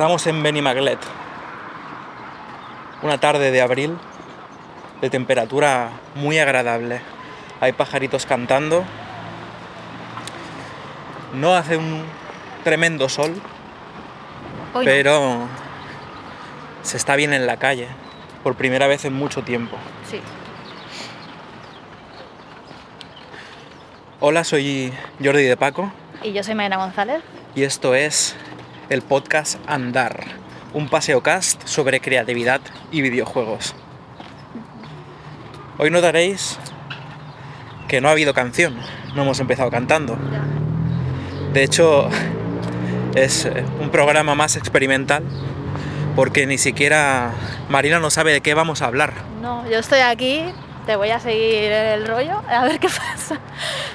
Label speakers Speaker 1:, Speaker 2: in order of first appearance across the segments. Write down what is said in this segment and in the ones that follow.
Speaker 1: Estamos en Benimaglet. Una tarde de abril de temperatura muy agradable. Hay pajaritos cantando. No hace un tremendo sol,
Speaker 2: Hoy no.
Speaker 1: pero se está bien en la calle por primera vez en mucho tiempo.
Speaker 2: Sí.
Speaker 1: Hola, soy Jordi de Paco
Speaker 2: Y yo soy Mayra González.
Speaker 1: y esto es el podcast Andar, un paseocast sobre creatividad y videojuegos. Hoy notaréis que no ha habido canción, no hemos empezado cantando. De hecho, es eh, un programa más experimental porque ni siquiera Marina no sabe de qué vamos a hablar.
Speaker 2: No, yo estoy aquí, te voy a seguir el rollo, a ver qué pasa.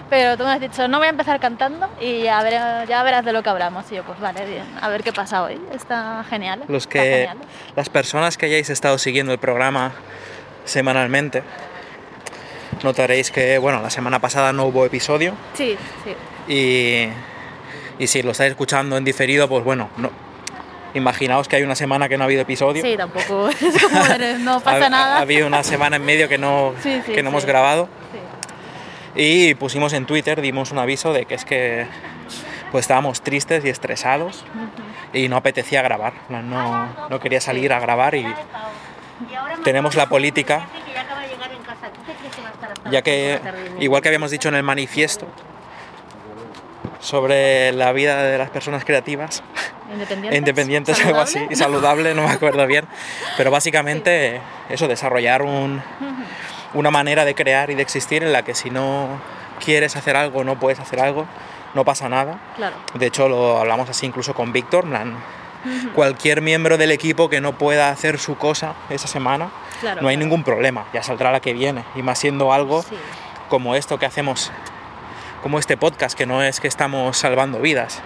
Speaker 2: Pero tú me has dicho, no voy a empezar cantando y ya, verás de lo que hablamos. Y yo, pues vale, bien, a ver qué pasa hoy. Está genial.
Speaker 1: Los que
Speaker 2: genial.
Speaker 1: las personas que hayáis estado siguiendo el programa semanalmente notaréis que bueno, la semana pasada no hubo episodio
Speaker 2: Sí, sí.
Speaker 1: y, y si lo estáis escuchando en diferido, pues bueno, no, imaginaos que hay una semana que no ha habido episodio.
Speaker 2: Sí, tampoco es como eres, no
Speaker 1: Ha-
Speaker 2: pasa
Speaker 1: ha-
Speaker 2: nada.
Speaker 1: Ha habido una semana en medio que no,
Speaker 2: Sí, sí,
Speaker 1: que no
Speaker 2: sí.
Speaker 1: hemos grabado
Speaker 2: Sí.
Speaker 1: y pusimos en Twitter, dimos un aviso de que es que pues estábamos tristes y estresados y no apetecía grabar, no, no, no quería salir a grabar y tenemos la política, ya que igual que habíamos dicho en el manifiesto sobre la vida de las personas creativas,
Speaker 2: Independientes.
Speaker 1: independientes, algo así,
Speaker 2: saludable.
Speaker 1: y saludable, no me acuerdo bien, pero básicamente eso, desarrollar un, una manera de crear y de existir en la que si no quieres hacer algo, no puedes hacer algo, no pasa nada.
Speaker 2: Claro.
Speaker 1: De hecho, lo hablamos así incluso con Víctor, cualquier miembro del equipo que no pueda hacer su cosa esa semana,
Speaker 2: Claro,
Speaker 1: no hay
Speaker 2: claro.
Speaker 1: ningún problema, ya saldrá la que viene, y más siendo algo
Speaker 2: Sí.
Speaker 1: como esto que hacemos, como este podcast, que no es que estamos salvando vidas,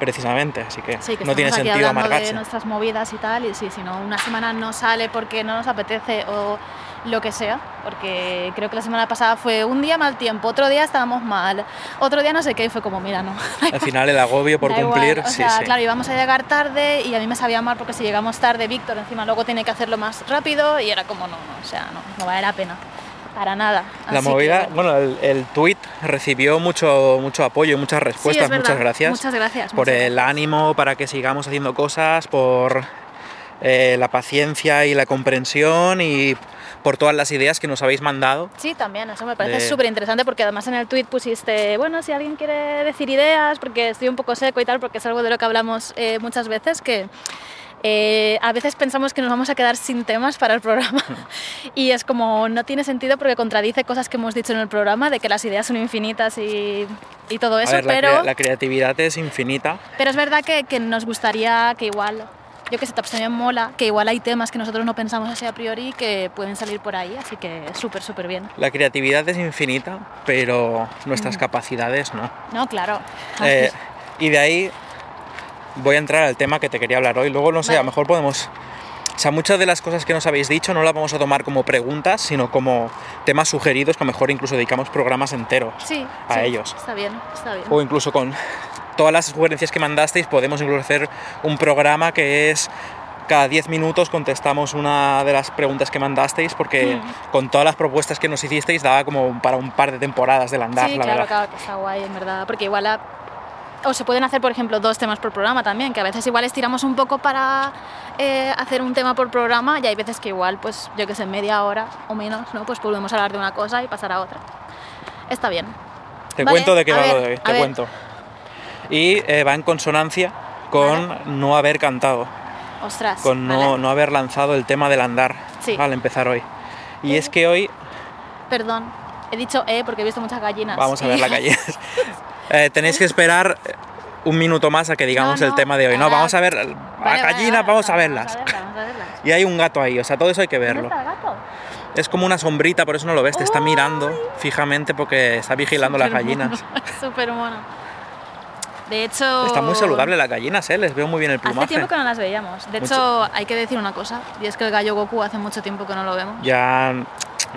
Speaker 1: precisamente, así que
Speaker 2: Sí, que
Speaker 1: no tiene sentido amargarse.
Speaker 2: de nuestras movidas y tal, y sí, si no, una semana no sale porque no nos apetece o lo que sea, porque creo que la semana pasada fue un día mal tiempo, otro día estábamos mal, otro día no sé qué, y fue como, mira, no.
Speaker 1: Al final el agobio por
Speaker 2: Da igual,
Speaker 1: cumplir,
Speaker 2: o sea,
Speaker 1: sí.
Speaker 2: claro, íbamos a llegar tarde y a mí me sabía mal porque si llegamos tarde, Víctor encima luego tiene que hacerlo más rápido y era como, no, no, o sea, no, no vale la pena, para nada.
Speaker 1: La
Speaker 2: Así
Speaker 1: movida,
Speaker 2: que-
Speaker 1: bueno, el, el tweet recibió mucho, mucho apoyo y muchas respuestas.
Speaker 2: verdad.
Speaker 1: muchas gracias.
Speaker 2: Muchas gracias.
Speaker 1: por
Speaker 2: muchas
Speaker 1: el
Speaker 2: gracias.
Speaker 1: ánimo para que sigamos haciendo cosas, por eh, la paciencia y la comprensión y por todas las ideas que nos habéis mandado.
Speaker 2: Sí, también, eso me parece
Speaker 1: de-
Speaker 2: súper interesante porque además en el tweet pusiste, bueno, si alguien quiere decir ideas, porque estoy un poco seco y tal, porque es algo de lo que hablamos eh, muchas veces, que eh, a veces pensamos que nos vamos a quedar sin temas para el programa y es como no tiene sentido porque contradice cosas que hemos dicho en el programa, de que las ideas son infinitas y, y todo eso,
Speaker 1: a ver, la,
Speaker 2: pero,
Speaker 1: crea- la creatividad es infinita.
Speaker 2: pero es verdad que, que nos gustaría que igual... Yo que sé, también mola, que igual hay temas que nosotros no pensamos así a priori que pueden salir por ahí, así que súper, súper bien.
Speaker 1: La creatividad es infinita, pero nuestras capacidades no.
Speaker 2: No, claro.
Speaker 1: Eh, y de ahí voy a entrar al tema que te quería hablar hoy. Luego, no sé, a lo mejor podemos... O sea, muchas de las cosas que nos habéis dicho no las vamos a tomar como preguntas, sino como temas sugeridos que a lo mejor incluso dedicamos programas enteros
Speaker 2: sí,
Speaker 1: a
Speaker 2: sí,
Speaker 1: ellos.
Speaker 2: Está bien, está bien.
Speaker 1: O incluso con todas las sugerencias que mandasteis podemos incluso hacer un programa que es cada 10 minutos contestamos una de las preguntas que mandasteis porque
Speaker 2: Mm.
Speaker 1: con todas las propuestas que nos hicisteis daba como para un par de temporadas del andar,
Speaker 2: sí,
Speaker 1: la
Speaker 2: claro,
Speaker 1: verdad.
Speaker 2: claro, que está guay, en verdad. Porque igual. a- O se pueden hacer, por ejemplo, dos temas por programa también, que a veces igual estiramos un poco para eh, hacer un tema por programa y hay veces que igual, pues yo que sé, media hora o menos, ¿no? Pues volvemos a hablar de una cosa y pasar a otra. Está bien.
Speaker 1: Te
Speaker 2: Vale,
Speaker 1: cuento de qué
Speaker 2: a
Speaker 1: va
Speaker 2: ver,
Speaker 1: lo de hoy, te
Speaker 2: ver.
Speaker 1: cuento. Y eh, va en consonancia con no haber cantado.
Speaker 2: Ostras.
Speaker 1: con no,
Speaker 2: vale.
Speaker 1: no haber lanzado el tema del andar
Speaker 2: Sí.
Speaker 1: al empezar hoy. Y es que hoy
Speaker 2: Perdón, he dicho eh porque he visto muchas gallinas.
Speaker 1: vamos a ver
Speaker 2: Y-
Speaker 1: la calle. Eh, tenéis que esperar un minuto más a que digamos
Speaker 2: No,
Speaker 1: el tema de hoy. No, vamos a ver
Speaker 2: Vale,
Speaker 1: las
Speaker 2: vale,
Speaker 1: gallinas,
Speaker 2: vale,
Speaker 1: vamos a verlas.
Speaker 2: Vamos a verlas, vamos a verlas.
Speaker 1: Y hay un gato ahí, o sea, todo eso hay que
Speaker 2: ¿Dónde
Speaker 1: verlo.
Speaker 2: está el gato?
Speaker 1: Es como una sombrita, por eso no lo ves, te está mirando fijamente porque está vigilando las gallinas.
Speaker 2: Súper mono. De hecho...
Speaker 1: Está muy saludable las gallinas, ¿eh? Les veo muy bien el
Speaker 2: Hace
Speaker 1: plumaje.
Speaker 2: tiempo que no las veíamos. De
Speaker 1: Mucho.
Speaker 2: hecho, hay que decir una cosa, y es que el gallo Goku hace mucho tiempo que no lo vemos.
Speaker 1: Ya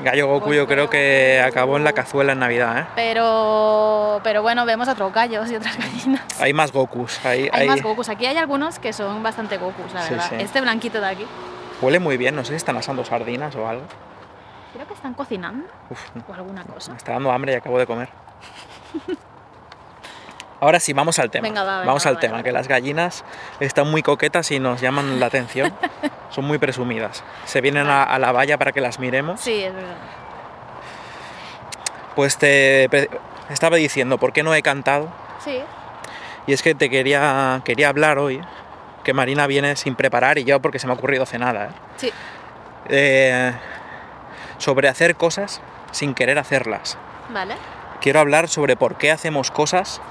Speaker 1: Gallo Goku yo creo que acabó en la cazuela en Navidad, ¿eh?
Speaker 2: Pero, pero bueno, vemos otros gallos y otras gallinas.
Speaker 1: Hay más Gokus, hay,
Speaker 2: Hay
Speaker 1: hay-
Speaker 2: más Gokus. Aquí hay algunos que son bastante Gokus, la
Speaker 1: Sí,
Speaker 2: verdad.
Speaker 1: sí.
Speaker 2: Este blanquito de aquí.
Speaker 1: Huele muy bien, no sé si están asando sardinas o algo.
Speaker 2: Creo que están cocinando
Speaker 1: Uf,
Speaker 2: o alguna cosa.
Speaker 1: me está dando hambre y acabo de comer. Ahora sí, vamos al tema.
Speaker 2: Venga, va, venga,
Speaker 1: vamos
Speaker 2: va,
Speaker 1: al tema, que las gallinas están muy coquetas y nos llaman la atención. Son muy presumidas. Se vienen a, a la valla para que las miremos.
Speaker 2: Sí, es verdad.
Speaker 1: Pues te estaba diciendo, ¿por qué no he cantado?
Speaker 2: Sí.
Speaker 1: Y es que te quería, quería hablar hoy, que Marina viene sin preparar y yo porque se me ha ocurrido hace nada, ¿eh?
Speaker 2: Sí.
Speaker 1: Eh, sobre hacer cosas sin querer hacerlas.
Speaker 2: Vale.
Speaker 1: Quiero hablar sobre por qué hacemos cosas.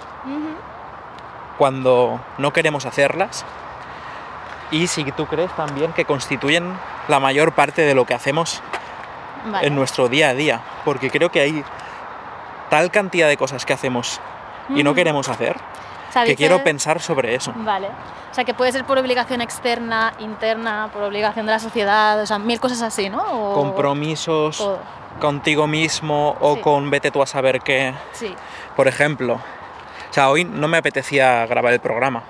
Speaker 1: Cuando no queremos hacerlas y si tú crees también que constituyen la mayor parte de lo que hacemos
Speaker 2: Vale.
Speaker 1: en nuestro día a día, porque creo que hay tal cantidad de cosas que hacemos y no
Speaker 2: Ujú.
Speaker 1: queremos hacer que quiero pensar sobre eso.
Speaker 2: Vale. O sea, que puede ser por obligación externa, interna, por obligación de la sociedad, o sea, mil cosas así, ¿no? O-
Speaker 1: Compromisos contigo mismo o
Speaker 2: Sí.
Speaker 1: con vete tú a saber qué.
Speaker 2: Sí.
Speaker 1: Por ejemplo, o sea, hoy no me apetecía grabar el programa.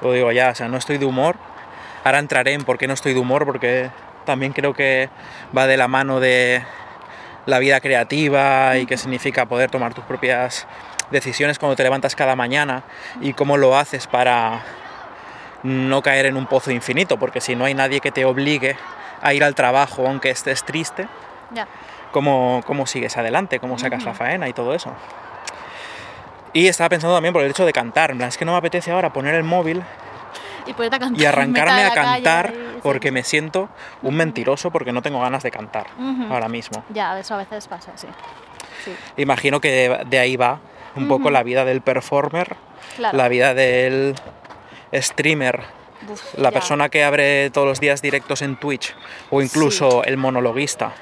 Speaker 1: Lo digo ya, o sea, no estoy de humor. Ahora entraré en por qué no estoy de humor, porque también creo que va de la mano de la vida creativa y qué significa poder tomar tus propias decisiones cuando te levantas cada mañana y cómo lo haces para no caer en un pozo infinito, porque si no hay nadie que te obligue a ir al trabajo aunque estés triste, cómo, cómo sigues adelante, cómo sacas la faena y todo eso. Y estaba pensando también por el hecho de cantar, en plan, es que no me apetece ahora poner el móvil
Speaker 2: Y
Speaker 1: arrancarme a
Speaker 2: calle
Speaker 1: cantar
Speaker 2: sí.
Speaker 1: porque me siento un mentiroso porque no tengo ganas de cantar ahora mismo.
Speaker 2: Ya, eso a veces pasa, sí. Sí.
Speaker 1: Imagino que de, de ahí va un poco la vida del performer,
Speaker 2: Claro.
Speaker 1: la vida del streamer,
Speaker 2: Uf,
Speaker 1: la
Speaker 2: ya.
Speaker 1: persona que abre todos los días directos en Twitch o incluso el monologuista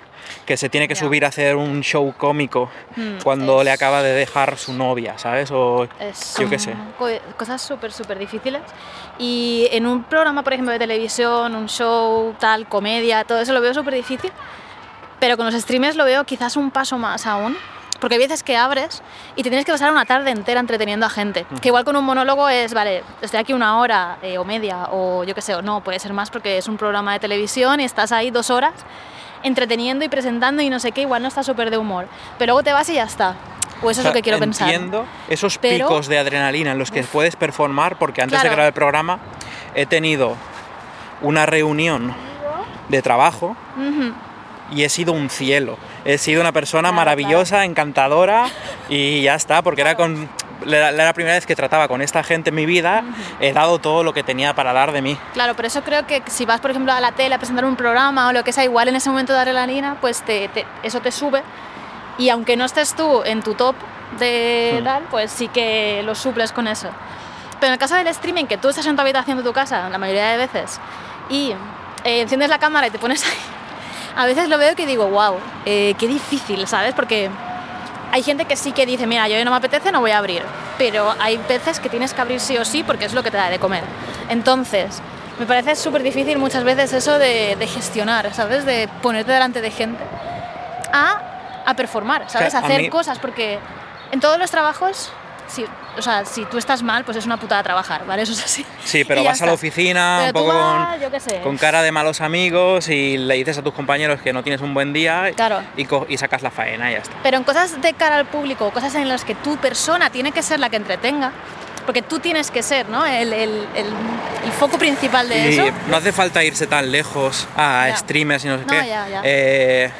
Speaker 1: que se tiene que subir a hacer un show cómico
Speaker 2: Mm,
Speaker 1: cuando le acaba de dejar su novia, ¿sabes? O
Speaker 2: Es-
Speaker 1: yo qué sé.
Speaker 2: co- cosas súper, súper difíciles. Y en un programa, por ejemplo, de televisión, un show, tal, comedia, todo eso lo veo súper difícil. Pero con los streamers lo veo quizás un paso más aún. Porque hay veces que abres y te tienes que pasar una tarde entera entreteniendo a gente. Que igual con un monólogo es, vale, estoy aquí una hora eh, o media, o yo qué sé, o no, puede ser más porque es un programa de televisión y estás ahí dos horas entreteniendo y presentando y no sé qué, igual no estás súper de humor. Pero luego te vas y ya está. O eso
Speaker 1: O sea,
Speaker 2: es lo que quiero pensar.
Speaker 1: Entiendo esos
Speaker 2: Pero-
Speaker 1: picos de adrenalina en los que puedes performar, porque antes de grabar el programa he tenido una reunión de trabajo y he sido un cielo. He sido una persona
Speaker 2: Claro,
Speaker 1: maravillosa, encantadora y ya está, porque era con la primera vez que trataba con esta gente en mi vida, he dado todo lo que tenía para dar de mí.
Speaker 2: Claro, por eso creo que si vas, por ejemplo, a la tele a presentar un programa o lo que sea, igual en ese momento de adrenalina, pues te, te- eso te sube. Y aunque no estés tú en tu top de
Speaker 1: Hmm.
Speaker 2: tal, pues sí que lo suples con eso. Pero en el caso del streaming, que tú estás en tu habitación de tu casa, la mayoría de veces, y eh, enciendes la cámara y te pones ahí, a veces lo veo que digo, wow, qué difícil, ¿sabes? Porque hay gente que sí que dice, mira, yo hoy no me apetece, no voy a abrir. Pero hay veces que tienes que abrir sí o sí porque es lo que te da de comer. Entonces, me parece súper difícil muchas veces eso de, de gestionar, ¿sabes? De ponerte delante de gente a, a performar, ¿sabes?
Speaker 1: sea,
Speaker 2: A
Speaker 1: a
Speaker 2: hacer
Speaker 1: mí-
Speaker 2: cosas, porque en todos los trabajos, si, o sea, si tú estás mal, pues es una putada trabajar, ¿vale? Eso es así.
Speaker 1: Sí, pero vas a la oficina
Speaker 2: Pero
Speaker 1: un poco
Speaker 2: vas,
Speaker 1: con,
Speaker 2: sé.
Speaker 1: cara de malos amigos y le dices a tus compañeros que no tienes un buen día
Speaker 2: Claro.
Speaker 1: y, sacas la faena y ya está.
Speaker 2: Pero en cosas de cara al público, cosas en las que tu persona tiene que ser la que entretenga, porque tú tienes que ser ¿no? el, el- el- el foco principal de
Speaker 1: Y
Speaker 2: eso.
Speaker 1: no hace falta irse tan lejos a
Speaker 2: Ya.
Speaker 1: streamers y no sé
Speaker 2: No,
Speaker 1: qué.
Speaker 2: ya, ya.
Speaker 1: Eh,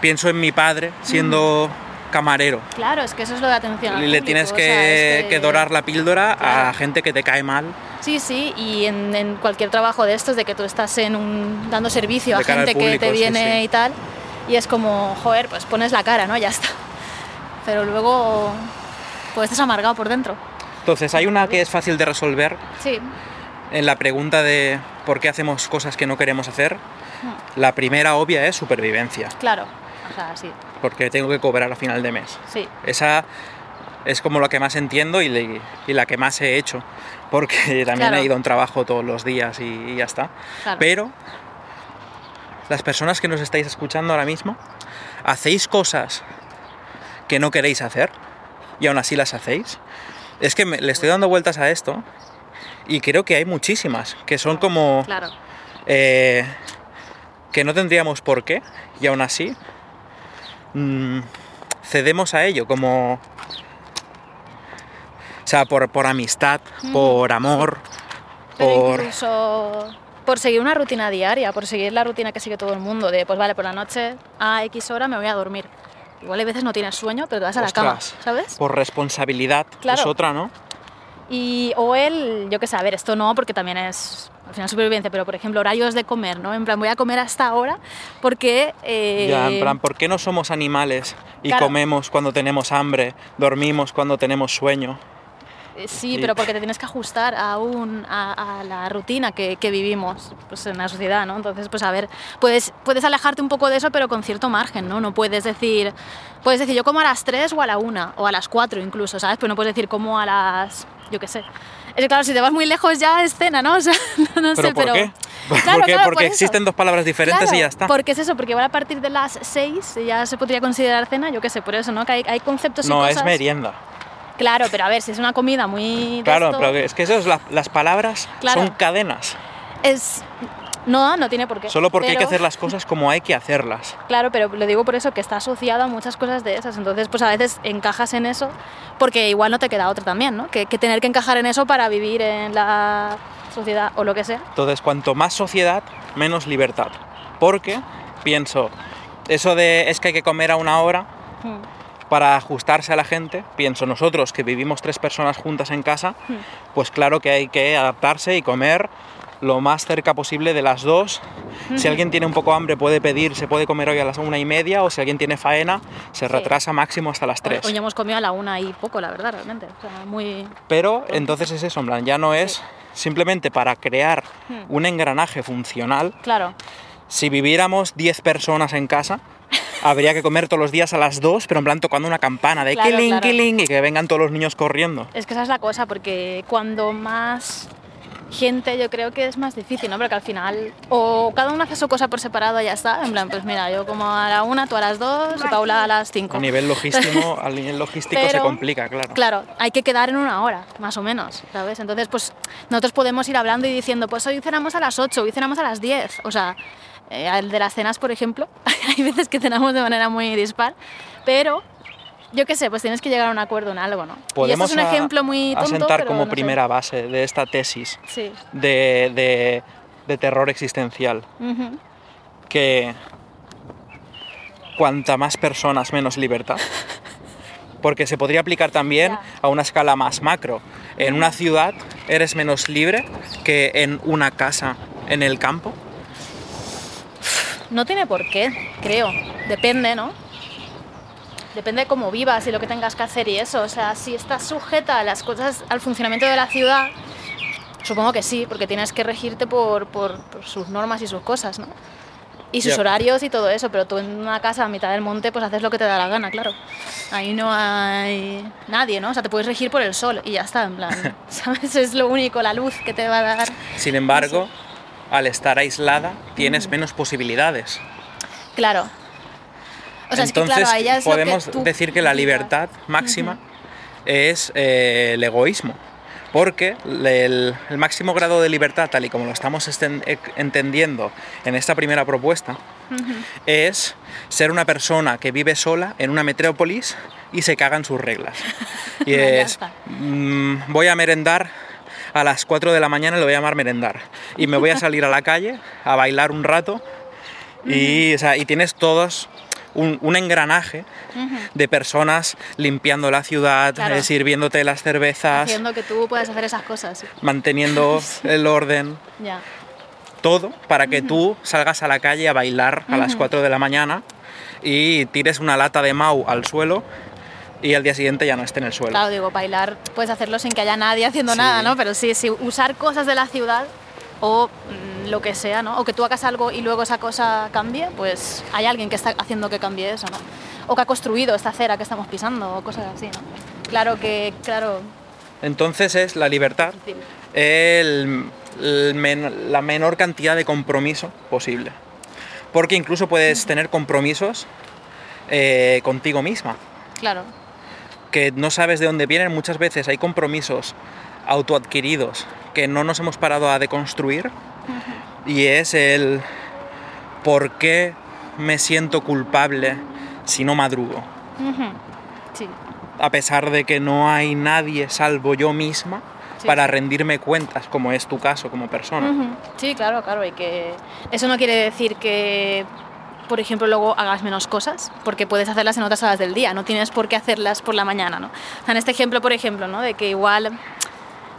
Speaker 1: pienso en mi padre siendo camarero.
Speaker 2: Claro, es que eso es lo de atención. al
Speaker 1: Y le
Speaker 2: público,
Speaker 1: tienes
Speaker 2: o
Speaker 1: que,
Speaker 2: sea, es
Speaker 1: que dorar la píldora a gente que te cae mal.
Speaker 2: Sí, sí, y en, en cualquier trabajo de estos, de que tú estás en un, dando servicio
Speaker 1: De
Speaker 2: a gente que te viene
Speaker 1: sí.
Speaker 2: y tal, y es como, joder, pues pones la cara, ¿no? Ya está. Pero luego, pues estás amargado por dentro.
Speaker 1: Entonces, hay una que es fácil de resolver
Speaker 2: Sí,
Speaker 1: en la pregunta de por qué hacemos cosas que no queremos hacer. La primera obvia es supervivencia,
Speaker 2: claro. O sea, sí,
Speaker 1: porque tengo que cobrar a final de mes.
Speaker 2: sí.
Speaker 1: Esa es como la que más entiendo y, le- y la que más he hecho, porque también
Speaker 2: Claro.
Speaker 1: he ido a un trabajo todos los días y, y ya está.
Speaker 2: Claro.
Speaker 1: Pero las personas que nos estáis escuchando ahora mismo, ¿hacéis cosas que no queréis hacer y aún así las hacéis? Es que me- le estoy dando vueltas a esto y creo que hay muchísimas que son como
Speaker 2: Claro.
Speaker 1: eh, que no tendríamos por qué y aún así mm, cedemos a ello como o sea por, por amistad por amor
Speaker 2: Pero
Speaker 1: por
Speaker 2: incluso por seguir una rutina diaria, por seguir la rutina que sigue todo el mundo, de pues vale, por la noche a X hora me voy a dormir. Igual a veces no tienes sueño, pero te vas a la cama. ¿sabes?
Speaker 1: por responsabilidad
Speaker 2: Claro.
Speaker 1: es otra no
Speaker 2: Y, o el, yo qué sé, a ver, esto no, porque también es al final supervivencia, pero por ejemplo, horarios de comer, ¿no? En plan, voy a comer hasta ahora porque. eh,
Speaker 1: ya en plan por qué no somos animales y
Speaker 2: Claro.
Speaker 1: comemos cuando tenemos hambre dormimos cuando tenemos sueño
Speaker 2: eh, Sí,
Speaker 1: y-
Speaker 2: pero porque te tienes que ajustar a, un, a, a la rutina que, que vivimos pues, en la sociedad, ¿no? Entonces, pues a ver, puedes, puedes alejarte un poco de eso, pero con cierto margen, ¿no? No puedes decir, puedes decir yo como a las 3 o a la 1, o a las 4 incluso, ¿sabes? Pero no puedes decir como a las, yo qué sé. Es que claro, si te vas muy lejos ya es cena, ¿no? O sea, no, no
Speaker 1: pero
Speaker 2: sé,
Speaker 1: por
Speaker 2: pero...
Speaker 1: qué porque
Speaker 2: por eso.
Speaker 1: existen dos palabras diferentes
Speaker 2: Claro,
Speaker 1: y ya está.
Speaker 2: Porque es eso, porque igual a partir de las 6 ya se podría considerar cena, yo qué sé, por eso, ¿no? Que hay, hay conceptos y
Speaker 1: no
Speaker 2: cosas...
Speaker 1: es merienda.
Speaker 2: Claro, pero a ver, si es una comida muy...
Speaker 1: claro
Speaker 2: esto,
Speaker 1: pero es que eso es la- las palabras son cadenas.
Speaker 2: Es... No, no tiene por qué.
Speaker 1: Solo porque hay que
Speaker 2: pero-
Speaker 1: hacer las cosas como hay que hacerlas.
Speaker 2: Claro, pero lo digo por eso, que está asociado a muchas cosas de esas. Entonces, pues a veces encajas en eso, porque igual no te queda otra también, ¿no? Que, que tener que encajar en eso para vivir en la sociedad o lo que sea.
Speaker 1: Entonces, cuanto más sociedad, menos libertad. Porque, pienso, eso de es que hay que comer a una hora
Speaker 2: Hmm.
Speaker 1: para ajustarse a la gente, pienso nosotros que vivimos tres personas juntas en casa,
Speaker 2: Hmm.
Speaker 1: pues claro que hay que adaptarse y comer lo más cerca posible de las dos. Si alguien tiene un poco hambre puede pedir, se puede comer hoy a las una y media, o si alguien tiene faena, se
Speaker 2: Sí.
Speaker 1: retrasa máximo hasta las tres.
Speaker 2: Hoy, hoy hemos comido a la una y poco, la verdad, realmente. O sea, muy...
Speaker 1: Pero entonces es eso, en plan, ya no es simplemente para crear
Speaker 2: Hmm.
Speaker 1: un engranaje funcional.
Speaker 2: Claro,
Speaker 1: Si viviéramos 10 personas en casa, habría que comer todos los días a las 2, pero en plan tocando una campana de
Speaker 2: Claro,
Speaker 1: killing,
Speaker 2: claro.
Speaker 1: killing y que vengan todos los niños corriendo.
Speaker 2: es que esa es la cosa, porque cuando más gente yo creo que es más difícil, ¿no? Porque al final, o cada uno hace su cosa por separado y ya está. En plan, pues mira, yo como a la una, tú a las dos y Paula a las cinco.
Speaker 1: A nivel logístico, a nivel logístico se complica, claro.
Speaker 2: Claro, hay que quedar en una hora, más o menos, ¿sabes? Entonces, pues nosotros podemos ir hablando y diciendo, pues hoy cenamos a las 8, hoy cenamos a las 10. O sea, eh, el de las cenas, por ejemplo, hay veces que cenamos de manera muy dispar, pero yo qué sé, pues tienes que llegar a un acuerdo en algo, ¿no? y esto
Speaker 1: Podemos
Speaker 2: es un
Speaker 1: a-
Speaker 2: ejemplo muy tonto,
Speaker 1: asentar
Speaker 2: pero
Speaker 1: como
Speaker 2: no sé.
Speaker 1: primera base de esta tesis
Speaker 2: Sí.
Speaker 1: de, de- de terror existencial que cuanta más personas, menos libertad. Porque se podría aplicar también a una escala más macro. En una ciudad eres menos libre que en una casa en el campo.
Speaker 2: No tiene por qué, creo. Depende, ¿no? Depende de cómo vivas y lo que tengas que hacer y eso. O sea, si estás sujeta a las cosas, al funcionamiento de la ciudad, supongo que sí, porque tienes que regirte por, por- por sus normas y sus cosas, ¿no? Y sus
Speaker 1: Ya.
Speaker 2: horarios y todo eso, pero tú en una casa a mitad del monte, pues haces lo que te da la gana, claro. Ahí no hay nadie, ¿no? O sea, te puedes regir por el sol y ya está, en plan, ¿sabes? Es lo único, la luz que te va a dar.
Speaker 1: Sin embargo, al estar aislada, tienes menos posibilidades.
Speaker 2: Claro. O sea,
Speaker 1: Entonces,
Speaker 2: es que claro, ahí ya es lo que
Speaker 1: podemos
Speaker 2: tú
Speaker 1: decir que la libertad máxima es eh, el egoísmo. Porque el, el máximo grado de libertad, tal y como lo estamos esten- e- entendiendo en esta primera propuesta, es ser una persona que vive sola en una metrópolis y se cagan sus reglas. Y es, mm, voy a merendar a las 4 de la mañana, lo voy a llamar merendar. Y me voy a salir a la calle a bailar un rato y, o sea, y tienes todos, un, un engranaje de personas limpiando la ciudad,
Speaker 2: Claro.
Speaker 1: eh, sirviéndote las cervezas,
Speaker 2: Haciendo que tú puedas hacer esas cosas.
Speaker 1: manteniendo el orden, todo para que tú salgas a la calle a bailar a las
Speaker 2: Ujú.
Speaker 1: 4 de la mañana y tires una lata de Mau al suelo y al día siguiente ya no esté en el suelo.
Speaker 2: Claro, digo, bailar puedes hacerlo sin que haya nadie haciendo
Speaker 1: Sí.
Speaker 2: nada, ¿no? Pero sí, sí, usar cosas de la ciudad o mm, lo que sea, ¿no? O que tú hagas algo y luego esa cosa cambie, pues hay alguien que está haciendo que cambie eso, ¿no? O que ha construido esta acera que estamos pisando o cosas así, ¿no? Claro que, claro,
Speaker 1: Entonces es la libertad, el- el men- la menor cantidad de compromiso posible. Porque incluso puedes tener compromisos eh, contigo misma,
Speaker 2: claro,
Speaker 1: que no sabes de dónde vienen. Muchas veces hay compromisos autoadquiridos que no nos hemos parado a deconstruir y es el por qué me siento culpable si no madrugo.
Speaker 2: Sí,
Speaker 1: A pesar de que no hay nadie salvo yo misma
Speaker 2: Sí,
Speaker 1: para
Speaker 2: sí.
Speaker 1: rendirme cuentas, como es tu caso como persona.
Speaker 2: Sí, claro, claro. Y que eso no quiere decir que, por ejemplo, luego hagas menos cosas, porque puedes hacerlas en otras horas del día, no tienes por qué hacerlas por la mañana, ¿no? En este ejemplo, por ejemplo, ¿no? De que igual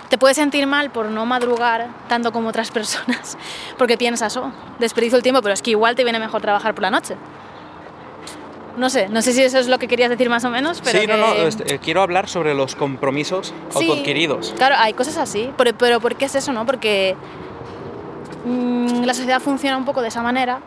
Speaker 2: te puedes sentir mal por no madrugar tanto como otras personas, porque piensas, oh, desperdicio el tiempo, pero es que igual te viene mejor trabajar por la noche. No sé, no sé si eso es lo que querías decir más o menos, pero
Speaker 1: sí, no, no, este, eh, quiero hablar sobre los compromisos
Speaker 2: Sí,
Speaker 1: autoadquiridos.
Speaker 2: Claro, hay cosas así, pero, pero ¿por qué es eso, no? Porque mm, la sociedad funciona un poco de esa manera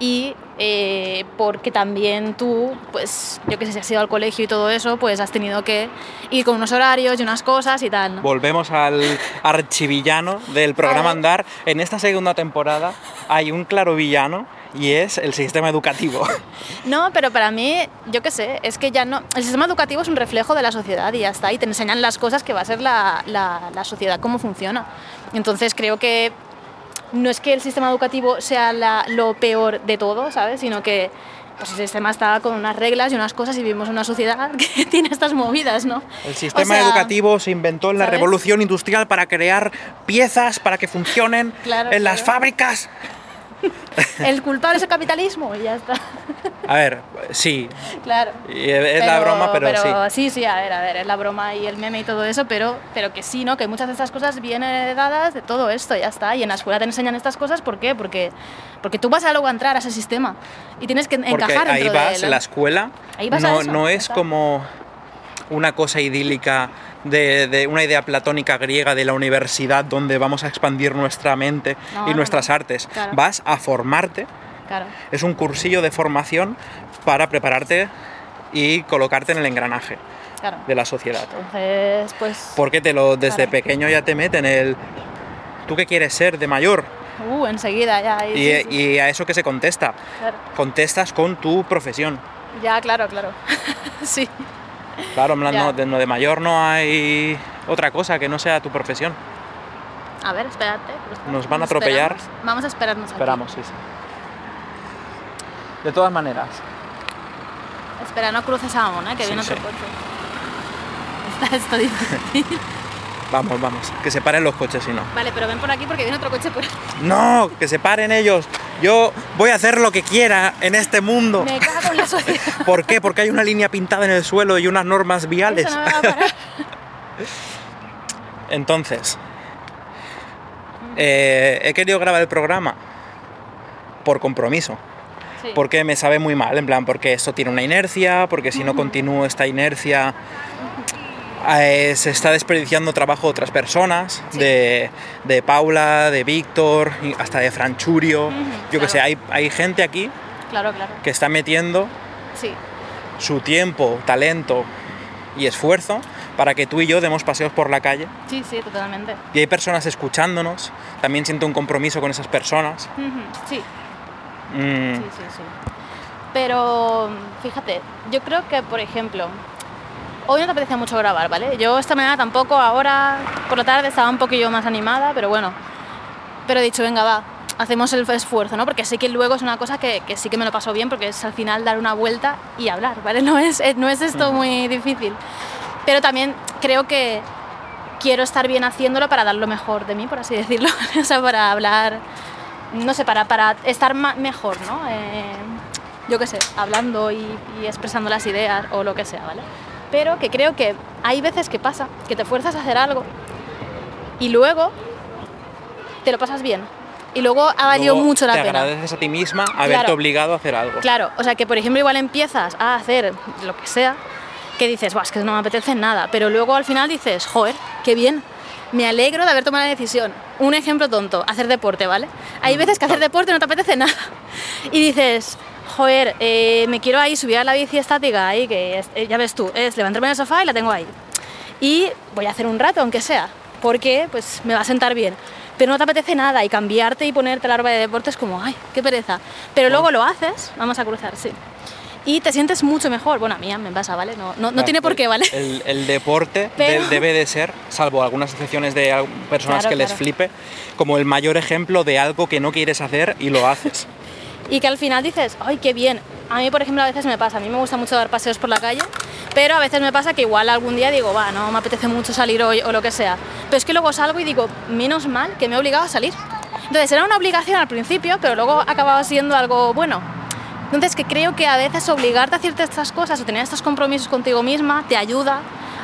Speaker 2: y eh, porque también tú, pues yo que sé, si has ido al colegio y todo eso, pues has tenido que ir con unos horarios y unas cosas y tal, ¿no?
Speaker 1: Volvemos al archivillano del programa. Andar. En esta segunda temporada hay un claro villano y es el sistema educativo.
Speaker 2: No, pero para mí, yo qué sé, es que ya no. El sistema educativo es un reflejo de la sociedad y ya está. Y te enseñan las cosas que va a ser la, la- la sociedad, cómo funciona. Entonces creo que no es que el sistema educativo sea la- lo peor de todo, ¿sabes? Sino que pues, el sistema está con unas reglas y unas cosas y vivimos en una sociedad que tiene estas movidas, ¿no?
Speaker 1: El sistema
Speaker 2: O sea,
Speaker 1: educativo se inventó en la
Speaker 2: ¿sabes?
Speaker 1: revolución industrial para crear piezas para que funcionen
Speaker 2: Claro,
Speaker 1: en las fábricas.
Speaker 2: El culpable es el capitalismo y ya está.
Speaker 1: A ver, sí,
Speaker 2: claro.
Speaker 1: y es la broma, pero, sí.
Speaker 2: sí. Sí, a ver, a ver, es la broma y el meme y todo eso, pero, pero que sí, ¿no? Que muchas de estas cosas vienen heredadas de todo esto, ya está. Y en la escuela te enseñan estas cosas, ¿por qué? Porque, porque tú vas a luego a entrar a ese sistema y tienes que
Speaker 1: Porque
Speaker 2: encajar
Speaker 1: ahí
Speaker 2: dentro de
Speaker 1: vas,
Speaker 2: él.
Speaker 1: la escuela
Speaker 2: Ahí vas a
Speaker 1: no,
Speaker 2: eso,
Speaker 1: no es como una cosa idílica de, de una idea platónica griega de la universidad donde vamos a expandir nuestra mente
Speaker 2: No,
Speaker 1: y nuestras
Speaker 2: no.
Speaker 1: artes.
Speaker 2: Claro.
Speaker 1: Vas a formarte,
Speaker 2: Claro,
Speaker 1: es un cursillo de formación para prepararte y colocarte en el engranaje
Speaker 2: claro.
Speaker 1: de la sociedad.
Speaker 2: Entonces, pues...
Speaker 1: Porque te lo, desde
Speaker 2: Claro.
Speaker 1: pequeño ya te meten el... ¿Tú qué quieres ser de mayor?
Speaker 2: Uh, enseguida ya. ahí,
Speaker 1: Y,
Speaker 2: sí, sí,
Speaker 1: y a eso que se contesta.
Speaker 2: claro.
Speaker 1: Contestas con tu profesión.
Speaker 2: Ya, claro, claro. sí.
Speaker 1: Claro, no, de, de mayor no hay otra cosa que no sea tu profesión.
Speaker 2: A ver, espérate.
Speaker 1: Nos van a atropellar.
Speaker 2: esperamos. Vamos a esperarnos aquí.
Speaker 1: Esperamos, sí, sí. De todas maneras,
Speaker 2: Espera, no cruces a Amon, ¿eh? que
Speaker 1: Sí,
Speaker 2: viene otro
Speaker 1: sí.
Speaker 2: coche. Está esto difícil.
Speaker 1: vamos, vamos. Que se paren los coches si no.
Speaker 2: vale, pero ven por aquí porque viene otro coche por aquí.
Speaker 1: No, que se paren ellos. Yo voy a hacer lo que quiera en este mundo.
Speaker 2: Me cago en la sociedad.
Speaker 1: ¿Por qué? Porque hay una línea pintada en el suelo y unas normas viales.
Speaker 2: Eso no me va a parar.
Speaker 1: Entonces, eh, he querido grabar el programa por compromiso.
Speaker 2: Sí.
Speaker 1: Porque me sabe muy mal, en plan, porque esto tiene una inercia, porque si no continúo esta inercia eh, se está desperdiciando trabajo de otras personas,
Speaker 2: Sí.
Speaker 1: de, de Paula, de Víctor, hasta de Franchurio. Yo que
Speaker 2: claro.
Speaker 1: sé, hay, hay gente aquí
Speaker 2: Claro, claro.
Speaker 1: que está metiendo
Speaker 2: Sí,
Speaker 1: su tiempo, talento y esfuerzo para que tú y yo demos paseos por la calle.
Speaker 2: sí, sí, totalmente.
Speaker 1: Y hay personas escuchándonos, también siento un compromiso con esas personas.
Speaker 2: Sí,
Speaker 1: Mm,
Speaker 2: sí, sí, sí. Pero fíjate, yo creo que, por ejemplo, hoy no te apetecía mucho grabar, ¿vale? Yo esta mañana tampoco, ahora por la tarde estaba un poquillo más animada, pero bueno. Pero he dicho, venga, va, hacemos el esfuerzo, ¿no? Porque sé que luego es una cosa que, que sí que me lo paso bien, porque es al final dar una vuelta y hablar, ¿vale? No es, eh, no es esto muy difícil. Pero también creo que quiero estar bien haciéndolo para dar lo mejor de mí, por así decirlo. o sea, para hablar, no sé, para, para estar mejor, ¿no? Eh, yo qué sé, hablando y, y expresando las ideas o lo que sea, ¿vale? Pero que creo que hay veces que pasa, que te fuerzas a hacer algo y luego te lo pasas bien. Y luego ha valido
Speaker 1: Luego
Speaker 2: mucho la
Speaker 1: te
Speaker 2: pena.
Speaker 1: agradeces a ti misma haberte
Speaker 2: Claro.
Speaker 1: obligado a hacer algo.
Speaker 2: Claro, o sea que por ejemplo igual empiezas a hacer lo que sea, que dices, es que no me apetece nada, pero luego al final dices, joder, qué bien, me alegro de haber tomado la decisión. Un ejemplo tonto, hacer deporte, ¿vale? Hay veces que hacer deporte no te apetece nada y dices, joder, eh, me quiero ahí subir a la bici estática, ahí, que es- eh, ya ves tú, es levantarme del sofá y la tengo ahí. Y voy a hacer un rato, aunque sea, porque pues me va a sentar bien. Pero no te apetece nada y cambiarte y ponerte la ropa de deporte es como, ay, qué pereza. Pero luego lo haces, vamos a cruzar, sí. Y te sientes mucho mejor. Bueno, a mí me pasa, ¿vale? No, no, no
Speaker 1: Claro,
Speaker 2: tiene por
Speaker 1: el-
Speaker 2: qué, ¿vale?
Speaker 1: El, el deporte de- debe de ser, salvo algunas excepciones de personas
Speaker 2: Claro,
Speaker 1: que les flipe, como el mayor ejemplo de algo que no quieres hacer y lo haces.
Speaker 2: Y que al final dices, ay, qué bien. A mí, por ejemplo, a veces me pasa, a mí me gusta mucho dar paseos por la calle, pero a veces me pasa que igual algún día digo, va, no me apetece mucho salir hoy o lo que sea. Pero es que luego salgo y digo, menos mal que me he obligado a salir. Entonces era una obligación al principio, pero luego acababa siendo algo bueno. Entonces que creo que a veces obligarte a hacerte estas cosas o tener estos compromisos contigo misma te ayuda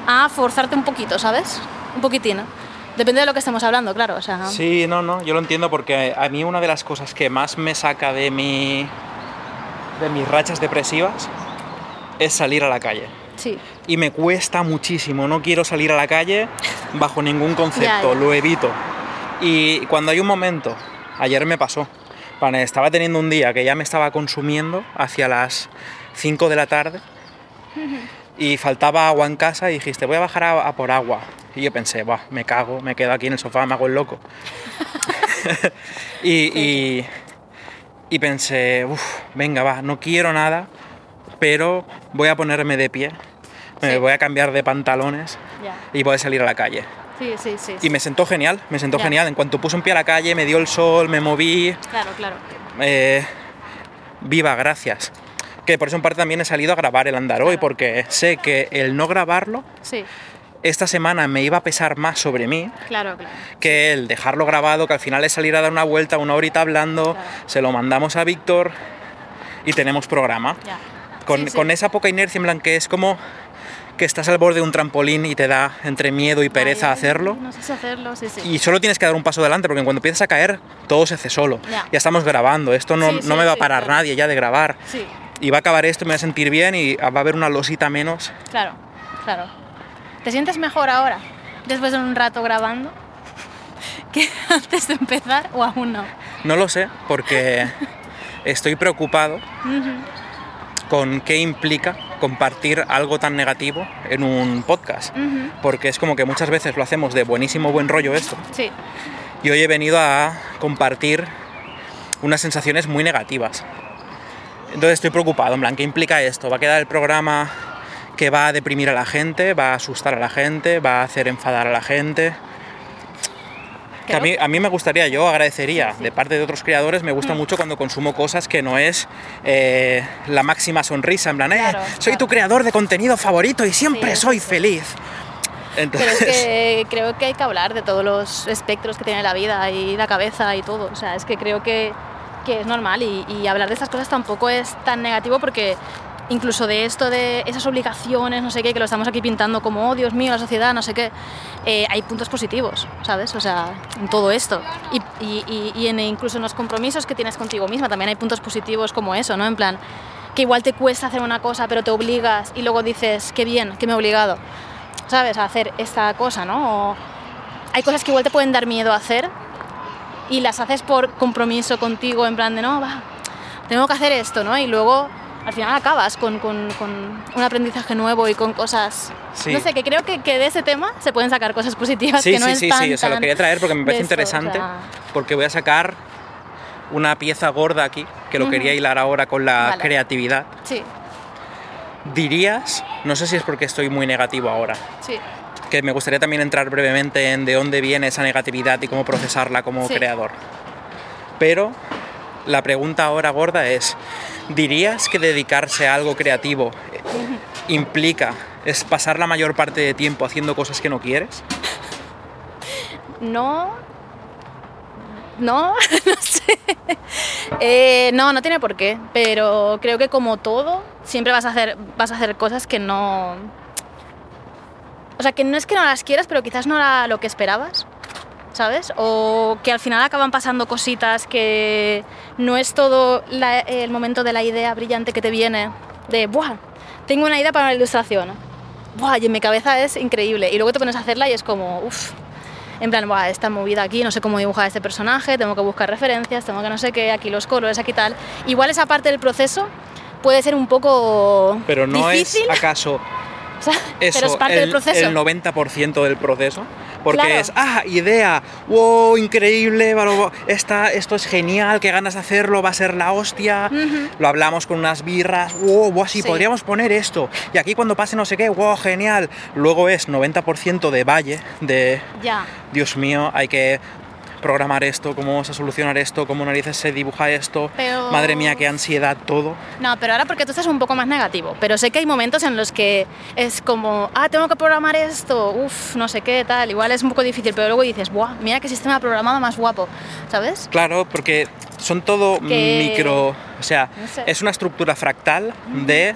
Speaker 2: a forzarte un poquito, ¿sabes? Un poquitín. Depende de lo que estemos hablando, claro. O sea,
Speaker 1: Sí, no, no, yo lo entiendo porque a mí una de las cosas que más me saca de mi de mis rachas depresivas es salir a la calle.
Speaker 2: sí.
Speaker 1: Y me cuesta muchísimo, no quiero salir a la calle bajo ningún concepto,
Speaker 2: Ya, ya.
Speaker 1: lo evito. Y cuando hay un momento, ayer me pasó, estaba teniendo un día que ya me estaba consumiendo hacia las 5 de la tarde y faltaba agua en casa y dijiste, voy a bajar a, a por agua. Y yo pensé, Buah, me cago, me quedo aquí en el sofá, me hago el loco. y, y, y pensé, uff, venga, va, no quiero nada, pero voy a ponerme de pie, me voy a cambiar de pantalones y voy a salir a la calle.
Speaker 2: Sí, sí, sí.
Speaker 1: Y me sentó genial, me sentó genial. En cuanto puse un pie a la calle, me dio el sol, me moví,
Speaker 2: Claro, claro.
Speaker 1: eh, viva, gracias. Que por eso en parte también he salido a grabar el andar hoy, porque sé que el no grabarlo
Speaker 2: Sí,
Speaker 1: esta semana me iba a pesar más sobre mí
Speaker 2: claro, claro.
Speaker 1: que el dejarlo grabado, que al final es salir a dar una vuelta, una horita hablando,
Speaker 2: Claro.
Speaker 1: se lo mandamos a Víctor y tenemos programa.
Speaker 2: Ya.
Speaker 1: Con,
Speaker 2: Sí, sí.
Speaker 1: con esa poca inercia, en plan que es como que estás al borde de un trampolín y te da entre miedo y pereza
Speaker 2: Ay,
Speaker 1: hacerlo.
Speaker 2: No sé si hacerlo, sí, sí.
Speaker 1: Y solo tienes que dar un paso adelante, porque cuando empiezas a caer, todo se hace solo.
Speaker 2: Ya.
Speaker 1: estamos grabando, esto no, no me va a parar nadie ya de grabar. Y va a acabar esto, me voy a sentir bien y va a haber una losita menos.
Speaker 2: claro, claro. ¿Te sientes mejor ahora, después de un rato grabando, que antes de empezar o aún no?
Speaker 1: No lo sé, porque estoy preocupado con qué implica compartir algo tan negativo en un podcast. Porque es como que muchas veces lo hacemos de buenísimo buen rollo esto.
Speaker 2: Sí,
Speaker 1: Y hoy he venido a compartir unas sensaciones muy negativas. Entonces estoy preocupado, en plan, ¿qué implica esto? ¿Va a quedar el programa que va a deprimir a la gente? ¿Va a asustar a la gente? ¿Va a hacer enfadar a la gente? Que a, mí, a mí me gustaría, yo agradecería
Speaker 2: Sí, sí.
Speaker 1: de parte de otros creadores, me
Speaker 2: Mm.
Speaker 1: gusta mucho cuando consumo cosas que no es eh, la máxima sonrisa, en plan, eh,
Speaker 2: Claro,
Speaker 1: soy
Speaker 2: claro.
Speaker 1: tu creador de contenido favorito y siempre
Speaker 2: Sí,
Speaker 1: soy feliz.
Speaker 2: pero
Speaker 1: Entonces,
Speaker 2: es que creo que hay que hablar de todos los espectros que tiene la vida y la cabeza y todo. O sea, es que creo que, que es normal y, hablar de estas cosas tampoco es tan negativo porque incluso de esto, de esas obligaciones, no sé qué, que lo estamos aquí pintando como, oh Dios mío, la sociedad, no sé qué, eh, hay puntos positivos, ¿sabes? O sea, en todo esto. Y, y- en, incluso en los compromisos que tienes contigo misma también hay puntos positivos como eso, ¿no? En plan, que igual te cuesta hacer una cosa, pero te obligas y luego dices, qué bien, que me he obligado, ¿sabes? A hacer esta cosa, ¿no? Hay cosas que igual te pueden dar miedo a hacer y las haces por compromiso contigo, en plan de, no, va, tengo que hacer esto, ¿no? Y luego al final acabas con, con- con un aprendizaje nuevo y con cosas...
Speaker 1: Sí.
Speaker 2: No sé, que creo que, que de ese tema se pueden sacar cosas positivas
Speaker 1: Sí,
Speaker 2: que no
Speaker 1: sí,
Speaker 2: es
Speaker 1: sí,
Speaker 2: tan,
Speaker 1: sí, o sea, lo quería traer porque me parece
Speaker 2: esto, o
Speaker 1: interesante,
Speaker 2: sea,
Speaker 1: porque voy a sacar una pieza gorda aquí, que lo
Speaker 2: Ujú.
Speaker 1: quería hilar ahora con la
Speaker 2: Vale.
Speaker 1: creatividad.
Speaker 2: Sí,
Speaker 1: Dirías, no sé si es porque estoy muy negativo ahora,
Speaker 2: sí,
Speaker 1: que me gustaría también entrar brevemente en de dónde viene esa negatividad y cómo procesarla como
Speaker 2: Sí.
Speaker 1: creador. Pero la pregunta ahora gorda es, ¿dirías que dedicarse a algo creativo eh, implica es pasar la mayor parte de tiempo haciendo cosas que no quieres?
Speaker 2: no... no, no sé. Eh, no, no tiene por qué, pero creo que como todo, siempre vas a hacer, vas a hacer cosas que no... O sea, que no es que no las quieras, pero quizás no era lo que esperabas, ¿sabes? O que al final acaban pasando cositas que no es todo la- el momento de la idea brillante que te viene de, ¡buah! Tengo una idea para una ilustración. ¡Buah! Y en mi cabeza es increíble. Y luego te pones a hacerla y es como, uff, en plan, Buah, esta movida aquí, no sé cómo dibujar a este personaje, tengo que buscar referencias, tengo que no sé qué, aquí los colores, aquí tal. Igual esa parte del proceso puede ser un poco
Speaker 1: Pero no
Speaker 2: difícil,
Speaker 1: es acaso
Speaker 2: o sea,
Speaker 1: eso
Speaker 2: pero es parte
Speaker 1: el,
Speaker 2: del proceso.
Speaker 1: el 90% del proceso. Porque
Speaker 2: Claro.
Speaker 1: es, ah, idea, wow, increíble, esta, esto es genial, qué ganas de hacerlo, va a ser la hostia. Lo hablamos con unas birras, wow, wow, sí,
Speaker 2: Sí.
Speaker 1: podríamos poner esto. Y aquí cuando pase no sé qué, wow, genial. Luego es 90% de valle, de,
Speaker 2: Ya,
Speaker 1: Dios mío, hay que programar esto, cómo vamos a solucionar esto, cómo narices se dibuja esto.
Speaker 2: Pero-
Speaker 1: Madre mía, qué ansiedad todo.
Speaker 2: No, pero ahora porque tú estás un poco más negativo. Pero sé que hay momentos en los que es como, ah, tengo que programar esto, uff, no sé qué, tal. Igual es un poco difícil, pero luego dices, buah, mira qué sistema programado más guapo, ¿sabes?
Speaker 1: Claro, porque son todo
Speaker 2: Que-
Speaker 1: micro, o sea,
Speaker 2: No sé.
Speaker 1: es una estructura fractal de,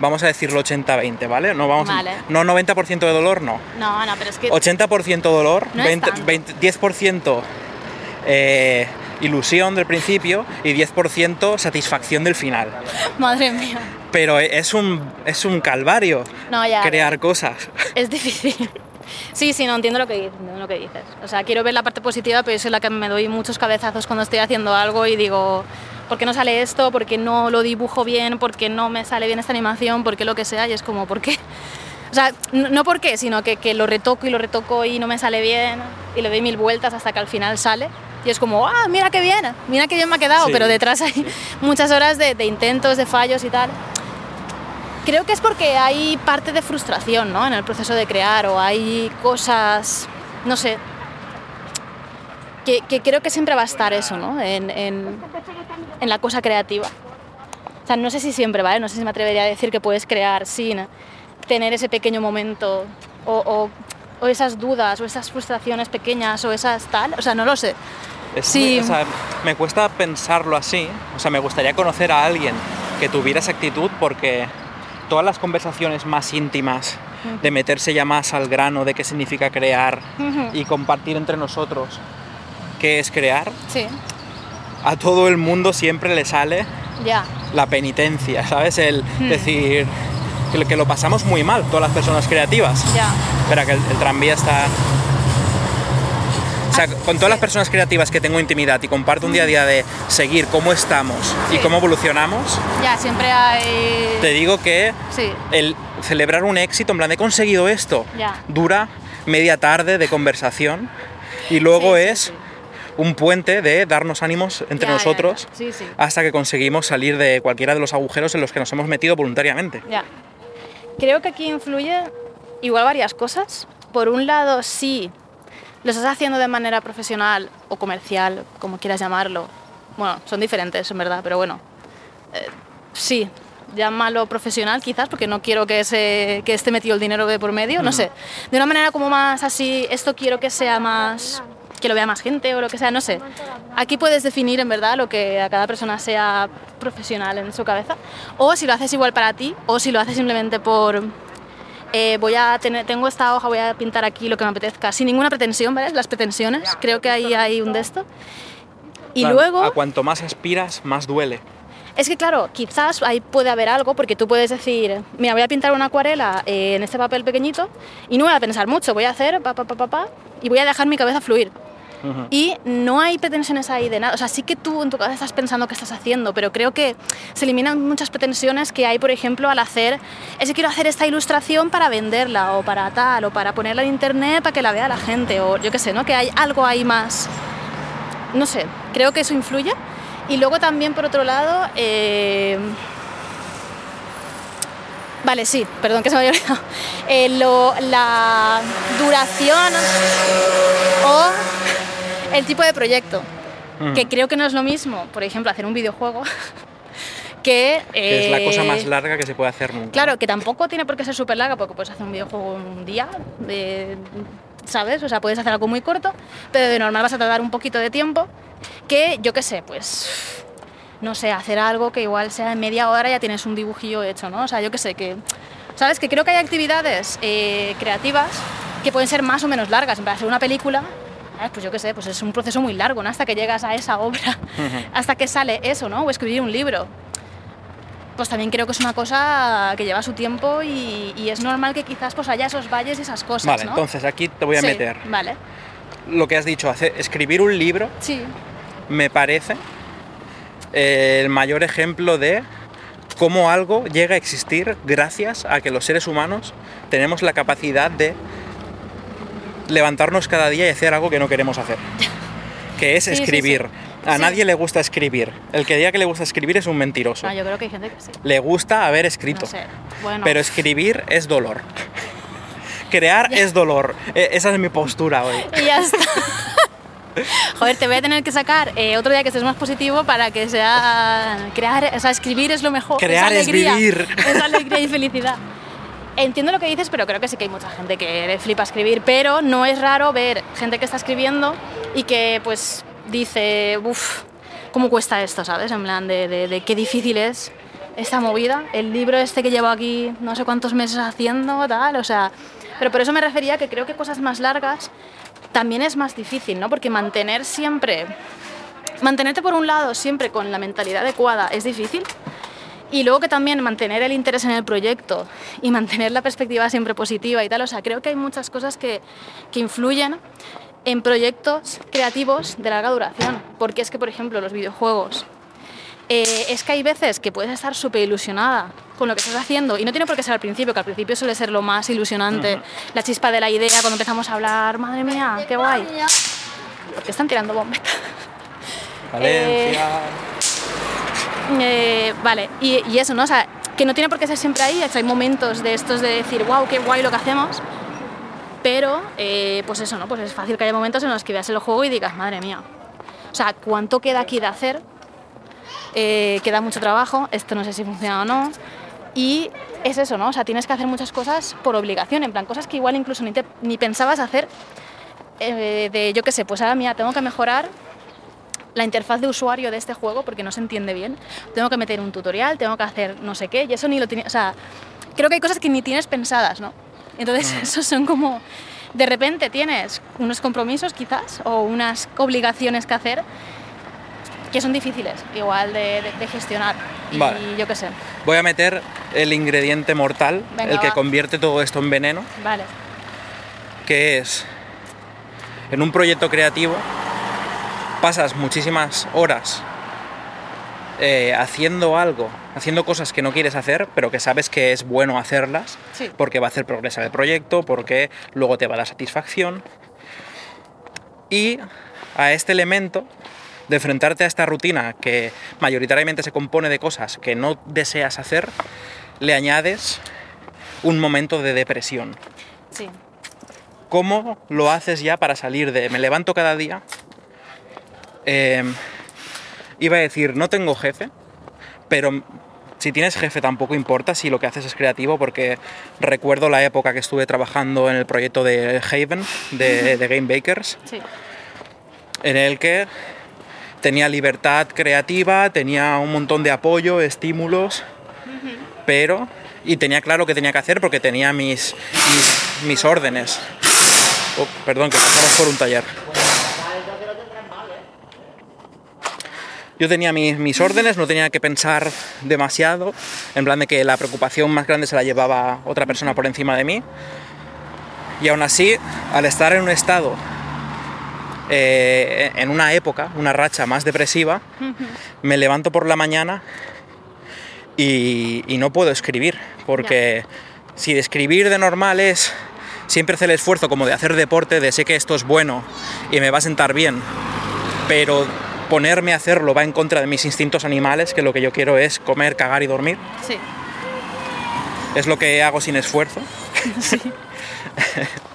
Speaker 1: vamos a decirlo 80-20, ¿vale? No, vamos,
Speaker 2: Vale.
Speaker 1: no 90% de dolor, no.
Speaker 2: No, no, pero es que.
Speaker 1: 80% dolor,
Speaker 2: No es
Speaker 1: 20,
Speaker 2: tanto.
Speaker 1: 20 10% eh, ilusión del principio y 10% satisfacción del final.
Speaker 2: Madre mía.
Speaker 1: Pero es un, es un calvario
Speaker 2: No, ya.
Speaker 1: crear cosas.
Speaker 2: Es difícil. Sí, sí, no entiendo lo que dices, entiendo lo que dices. O sea, quiero ver la parte positiva, pero yo soy la que me doy muchos cabezazos cuando estoy haciendo algo y digo, ¿por qué no sale esto? ¿Por qué no lo dibujo bien? ¿Por qué no me sale bien esta animación? ¿Por qué lo que sea? Y es como, ¿por qué? O sea, no, por qué, sino que, que lo retoco y lo retoco y no me sale bien y le doy mil vueltas hasta que al final sale. Y es como, ah, mira qué bien, mira qué bien me ha quedado,
Speaker 1: Sí.
Speaker 2: pero detrás hay muchas horas de, de intentos, de fallos y tal. Creo que es porque hay parte de frustración ¿no? en el proceso de crear o hay cosas, no sé, que, que creo que siempre va a estar eso ¿no? en, en- en la cosa creativa. O sea, no sé si siempre, ¿vale? No sé si me atrevería a decir que puedes crear sin tener ese pequeño momento o, o- o esas dudas o esas frustraciones pequeñas o esas tal. O sea, no lo sé.
Speaker 1: Es
Speaker 2: Sí.
Speaker 1: muy- o sea, me cuesta pensarlo así. O sea, me gustaría conocer a alguien que tuviera esa actitud porque todas las conversaciones más íntimas, de meterse ya más al grano de qué significa crear
Speaker 2: Ujú.
Speaker 1: y compartir entre nosotros qué es crear,
Speaker 2: Sí,
Speaker 1: a todo el mundo siempre le sale
Speaker 2: ya.
Speaker 1: la penitencia, ¿sabes? El
Speaker 2: Hmm.
Speaker 1: decir que lo- que lo pasamos muy mal, todas las personas creativas.
Speaker 2: Ya.
Speaker 1: Espera, que el, el tranvía está. O sea,
Speaker 2: Ah,
Speaker 1: con todas las personas creativas que tengo intimidad y comparto un día a día de seguir cómo estamos y cómo evolucionamos,
Speaker 2: Ya, siempre hay...
Speaker 1: te digo que
Speaker 2: Sí,
Speaker 1: el celebrar un éxito, en plan, he conseguido esto,
Speaker 2: Ya.
Speaker 1: dura media tarde de conversación y luego es. Un puente de darnos ánimos entre
Speaker 2: Ya,
Speaker 1: nosotros
Speaker 2: ya. Sí, sí.
Speaker 1: hasta que conseguimos salir de cualquiera de los agujeros en los que nos hemos metido voluntariamente.
Speaker 2: Ya. Creo que aquí influye igual varias cosas. Por un lado, sí, lo estás haciendo de manera profesional o comercial, como quieras llamarlo. Bueno, son diferentes en verdad, pero bueno. Eh, sí, llámalo profesional quizás, porque no quiero que, se, que esté metido el dinero de por medio, no sé. De una manera como más así, esto quiero que sea más que lo vea más gente o lo que sea, no sé. Aquí puedes definir en verdad lo que a cada persona sea profesional en su cabeza, o si lo haces igual para ti, o si lo haces simplemente por eh, voy a tener, tengo esta hoja, voy a pintar aquí lo que me apetezca, sin ninguna pretensión, ¿vale? Las pretensiones, creo que ahí hay un de esto. Y luego...
Speaker 1: A cuanto más aspiras, más duele.
Speaker 2: Es que claro, quizás ahí puede haber algo, porque tú puedes decir, mira, voy a pintar una acuarela eh, en este papel pequeñito y no voy a pensar mucho, voy a hacer pa, pa, pa, pa, pa, y voy a dejar mi cabeza fluir. Y no hay pretensiones ahí de nada. O sea, sí que tú en tu cabeza estás pensando qué estás haciendo, pero creo que se eliminan muchas pretensiones que hay, por ejemplo, al hacer, ese quiero hacer esta ilustración para venderla o para tal, o para ponerla en internet para que la vea la gente, o yo qué sé, ¿no? Que hay algo ahí más. No sé, creo que eso influye. Y luego también, por otro lado, eh, Vale, sí, perdón que se me había olvidado. Eh, lo- la duración o el tipo de proyecto,
Speaker 1: Mm.
Speaker 2: que creo que no es lo mismo, por ejemplo, hacer un videojuego, que...
Speaker 1: Que es la cosa
Speaker 2: eh,
Speaker 1: más larga que se puede hacer nunca.
Speaker 2: Claro, que tampoco tiene por qué ser súper larga, porque puedes hacer un videojuego un día, de ¿sabes? O sea, puedes hacer algo muy corto, pero de normal vas a tardar un poquito de tiempo que, yo qué sé, pues, no sé, hacer algo que igual sea en media hora ya tienes un dibujillo hecho, ¿no? O sea, yo qué sé, que, ¿sabes? Que creo que hay actividades eh, creativas que pueden ser más o menos largas. En plan, hacer una película, ¿sabes? pues yo qué sé, pues es un proceso muy largo, ¿no? Hasta que llegas a esa obra, hasta que sale eso, ¿no? O escribir un libro. Pues también creo que es una cosa que lleva su tiempo y, y es normal que quizás pues haya esos valles y esas cosas,
Speaker 1: Vale,
Speaker 2: ¿no?
Speaker 1: entonces aquí te voy a
Speaker 2: Sí,
Speaker 1: meter
Speaker 2: Vale,
Speaker 1: lo que has dicho, hacer, escribir un libro
Speaker 2: sí,
Speaker 1: me parece eh, el mayor ejemplo de cómo algo llega a existir gracias a que los seres humanos tenemos la capacidad de levantarnos cada día y hacer algo que no queremos hacer. Que es
Speaker 2: Sí, sí,
Speaker 1: escribir. A nadie le gusta escribir. El que diga que le gusta escribir es un mentiroso.
Speaker 2: No, yo creo que hay gente que sí.
Speaker 1: Le gusta haber escrito.
Speaker 2: No sé. Bueno,
Speaker 1: Pero escribir es dolor. Crear es dolor. E- Esa es mi postura hoy.
Speaker 2: y ya está. Joder, te voy a tener que sacar eh, otro día que estés más positivo para que sea crear, o sea, escribir es lo mejor.
Speaker 1: Crear es
Speaker 2: alegría,
Speaker 1: vivir.
Speaker 2: Es alegría y felicidad. Entiendo lo que dices, pero creo que sí que hay mucha gente que le flipa escribir, pero no es raro ver gente que está escribiendo y que pues dice, uff, ¿cómo cuesta esto, sabes? En plan de, de- de qué difícil es esta movida, el libro este que llevo aquí no sé cuántos meses haciendo, tal, o sea, pero por eso me refería que creo que cosas más largas también es más difícil, ¿no? Porque mantener siempre, mantenerte por un lado siempre con la mentalidad adecuada es difícil. Y luego que también mantener el interés en el proyecto y mantener la perspectiva siempre positiva y tal, o sea, creo que hay muchas cosas que, que influyen en proyectos creativos de larga duración, porque es que, por ejemplo, los videojuegos, eh, es que hay veces que puedes estar súper ilusionada con lo que estás haciendo y no tiene por qué ser al principio, que al principio suele ser lo más ilusionante, la chispa de la idea cuando empezamos a hablar, madre mía, qué guay. Porque están tirando bombetas.
Speaker 1: Valencia.
Speaker 2: Eh, vale, y, y eso, ¿no? O sea, que no tiene por qué ser siempre ahí, hay momentos de estos de decir, wow, qué guay lo que hacemos, pero, eh, pues eso, ¿no? Pues es fácil que haya momentos en los que veas el juego y digas, madre mía, o sea, ¿cuánto queda aquí de hacer? Eh, queda mucho trabajo, esto no sé si funciona o no, y es eso, ¿no? O sea, tienes que hacer muchas cosas por obligación, en plan, cosas que igual incluso ni, te- ni pensabas hacer, eh, de, yo qué sé, pues ahora, mira, tengo que mejorar la interfaz de usuario de este juego porque no se entiende bien. Tengo que meter un tutorial, tengo que hacer no sé qué, y eso ni lo tiene. O sea, creo que hay cosas que ni tienes pensadas, ¿no? Entonces, esos son como. De repente tienes unos compromisos, quizás, o unas obligaciones que hacer que son difíciles, igual de, de- de gestionar. Y yo qué sé.
Speaker 1: Voy a meter el ingrediente mortal,
Speaker 2: Venga,
Speaker 1: el que
Speaker 2: va.
Speaker 1: convierte todo esto en veneno,
Speaker 2: Vale.
Speaker 1: que es en un proyecto creativo pasas muchísimas horas eh, haciendo algo, haciendo cosas que no quieres hacer, pero que sabes que es bueno hacerlas,
Speaker 2: Sí.
Speaker 1: porque va a hacer progresar el proyecto, porque luego te va a dar satisfacción. Y a este elemento de enfrentarte a esta rutina que mayoritariamente se compone de cosas que no deseas hacer, le añades un momento de depresión.
Speaker 2: Sí.
Speaker 1: ¿Cómo lo haces ya para salir de me levanto cada día? Eh, iba a decir, no tengo jefe, pero si tienes jefe tampoco importa si lo que haces es creativo, porque recuerdo la época que estuve trabajando en el proyecto de Haven, de, de Game Bakers,
Speaker 2: Sí.
Speaker 1: en el que tenía libertad creativa, tenía un montón de apoyo, estímulos, pero... Y tenía claro qué tenía que hacer porque tenía mis, mis, mis órdenes. Oh, perdón, que pasamos por un taller. Yo tenía mis, mis órdenes, no tenía que pensar demasiado, en plan de que la preocupación más grande se la llevaba otra persona por encima de mí. Y aún así, al estar en un estado eh, en una época, una racha más depresiva, me levanto por la mañana y, y no puedo escribir, porque si de escribir de normal es siempre hacer el esfuerzo como de hacer deporte, de sé que esto es bueno y me va a sentar bien, pero ponerme a hacerlo va en contra de mis instintos animales, que lo que yo quiero es comer, cagar y dormir,
Speaker 2: Sí.
Speaker 1: es lo que hago sin esfuerzo.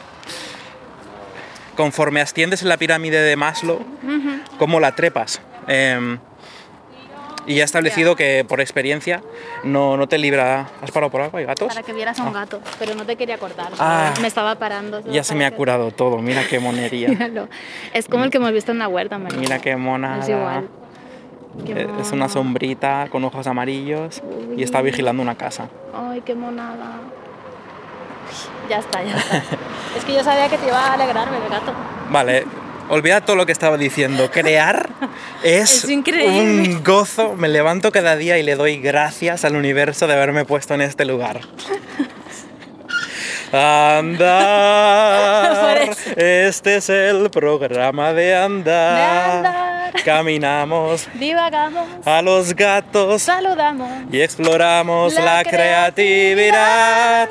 Speaker 1: Conforme asciendes en la pirámide de Maslow, ¿cómo la trepas? Em, Y ya he establecido que por experiencia no, no te libra. ¿Has parado por algo? ¿Hay gatos?
Speaker 2: Para que vieras a un
Speaker 1: Ah.
Speaker 2: gato, pero no te quería cortar.
Speaker 1: Ah.
Speaker 2: me estaba parando.
Speaker 1: Ya se me ha curado todo, mira qué monería.
Speaker 2: Míralo. Es como el que hemos visto en la huerta, María.
Speaker 1: Mira qué mona.
Speaker 2: Es igual. Qué
Speaker 1: Eh, Es una sombrita con ojos amarillos y está vigilando una casa.
Speaker 2: Ay, qué monada. Ya está, ya está. es que yo sabía que te iba a alegrarme el gato.
Speaker 1: Vale, olvida todo lo que estaba diciendo. Crear es, un gozo. Me levanto cada día y le doy gracias al universo de haberme puesto en este lugar. Andar. Este es el programa de andar.
Speaker 2: De andar.
Speaker 1: Caminamos
Speaker 2: Divagamos,
Speaker 1: a los gatos
Speaker 2: saludamos.
Speaker 1: y exploramos la,
Speaker 2: La
Speaker 1: creatividad.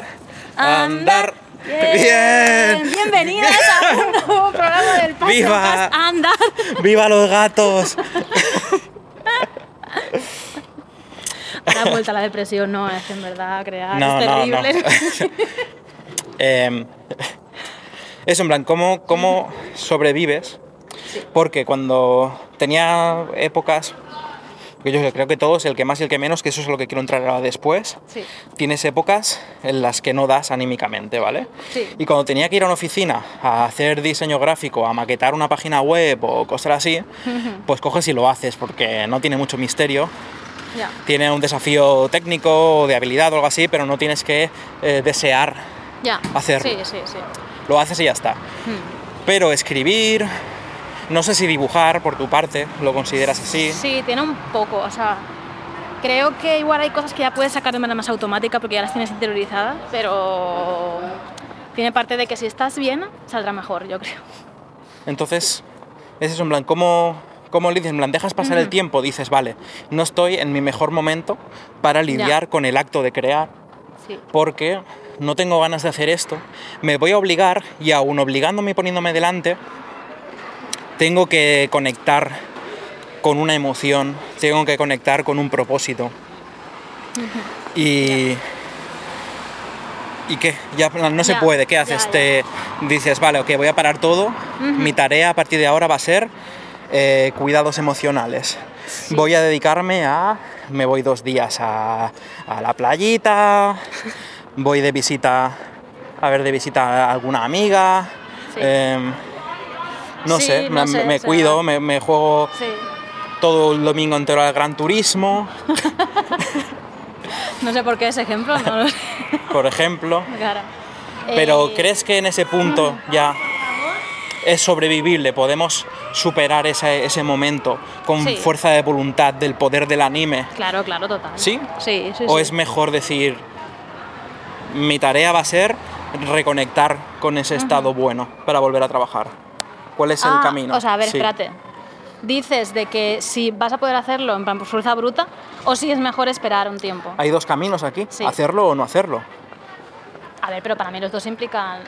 Speaker 1: Andar. Bien.
Speaker 2: Bienvenidas a un nuevo programa del podcast
Speaker 1: ¡Viva!
Speaker 2: Andar.
Speaker 1: ¡Viva los gatos!
Speaker 2: Ahora vuelta a la depresión, no, es en verdad crear
Speaker 1: No,
Speaker 2: es
Speaker 1: no, no.
Speaker 2: terrible.
Speaker 1: Eh, eso, en plan, ¿cómo, cómo sobrevives? Porque cuando tenía épocas, yo creo que todos, el que más y el que menos, que eso es lo que quiero entrar ahora después,
Speaker 2: Sí.
Speaker 1: tienes épocas en las que no das anímicamente, ¿vale?
Speaker 2: Sí.
Speaker 1: Y cuando tenía que ir a una oficina a hacer diseño gráfico, a maquetar una página web o cosas así, pues coges y lo haces porque no tiene mucho misterio.
Speaker 2: Ya.
Speaker 1: Tiene un desafío técnico de habilidad o algo así, pero no tienes que eh, desear
Speaker 2: Ya.
Speaker 1: Hacerlo.
Speaker 2: Sí, sí, sí.
Speaker 1: lo haces y ya está.
Speaker 2: Hmm.
Speaker 1: Pero escribir, no sé si dibujar por tu parte, lo consideras así.
Speaker 2: Sí, tiene un poco, o sea, creo que igual hay cosas que ya puedes sacar de manera más automática porque ya las tienes interiorizadas, pero tiene parte de que si estás bien, saldrá mejor, yo creo.
Speaker 1: Entonces, es eso, en plan, ¿cómo, cómo le dices? En plan, dejas pasar el tiempo, dices, vale, no estoy en mi mejor momento para lidiar con el acto de crear,
Speaker 2: Sí.
Speaker 1: porque no tengo ganas de hacer esto, me voy a obligar y aún obligándome y poniéndome delante, tengo que conectar con una emoción, tengo que conectar con un propósito. Y... ¿Y qué? Ya no se
Speaker 2: Ya,
Speaker 1: puede, ¿qué haces?
Speaker 2: ya.
Speaker 1: Te dices, vale, ok, voy a parar todo, mi tarea a partir de ahora va a ser eh, cuidados emocionales. Voy a dedicarme a... Me voy dos días a, a la playita, voy de visita, a ver, de visita a alguna amiga,
Speaker 2: Sí.
Speaker 1: em, no
Speaker 2: Sí,
Speaker 1: sé,
Speaker 2: no
Speaker 1: me,
Speaker 2: sé,
Speaker 1: cuido, me, me juego
Speaker 2: Sí.
Speaker 1: todo el domingo entero al Gran Turismo,
Speaker 2: No sé por qué ese ejemplo, no lo sé.
Speaker 1: por ejemplo.
Speaker 2: Claro.
Speaker 1: Pero
Speaker 2: Eh,
Speaker 1: ¿crees que en ese punto ya es sobrevivible? ¿Podemos superar ese, ese momento con
Speaker 2: Sí.
Speaker 1: fuerza de voluntad del poder del anime?
Speaker 2: Claro, claro, total.
Speaker 1: ¿Sí?
Speaker 2: Sí, sí,
Speaker 1: ¿O es mejor decir, mi tarea va a ser reconectar con ese estado bueno para volver a trabajar? ¿Cuál es el
Speaker 2: Ah,
Speaker 1: camino?
Speaker 2: O sea, a ver,
Speaker 1: Sí.
Speaker 2: espérate. Dices de que si vas a poder hacerlo en plan por fuerza bruta o si es mejor esperar un tiempo.
Speaker 1: Hay dos caminos aquí,
Speaker 2: Sí.
Speaker 1: hacerlo o no hacerlo.
Speaker 2: A ver, pero para mí los dos implican.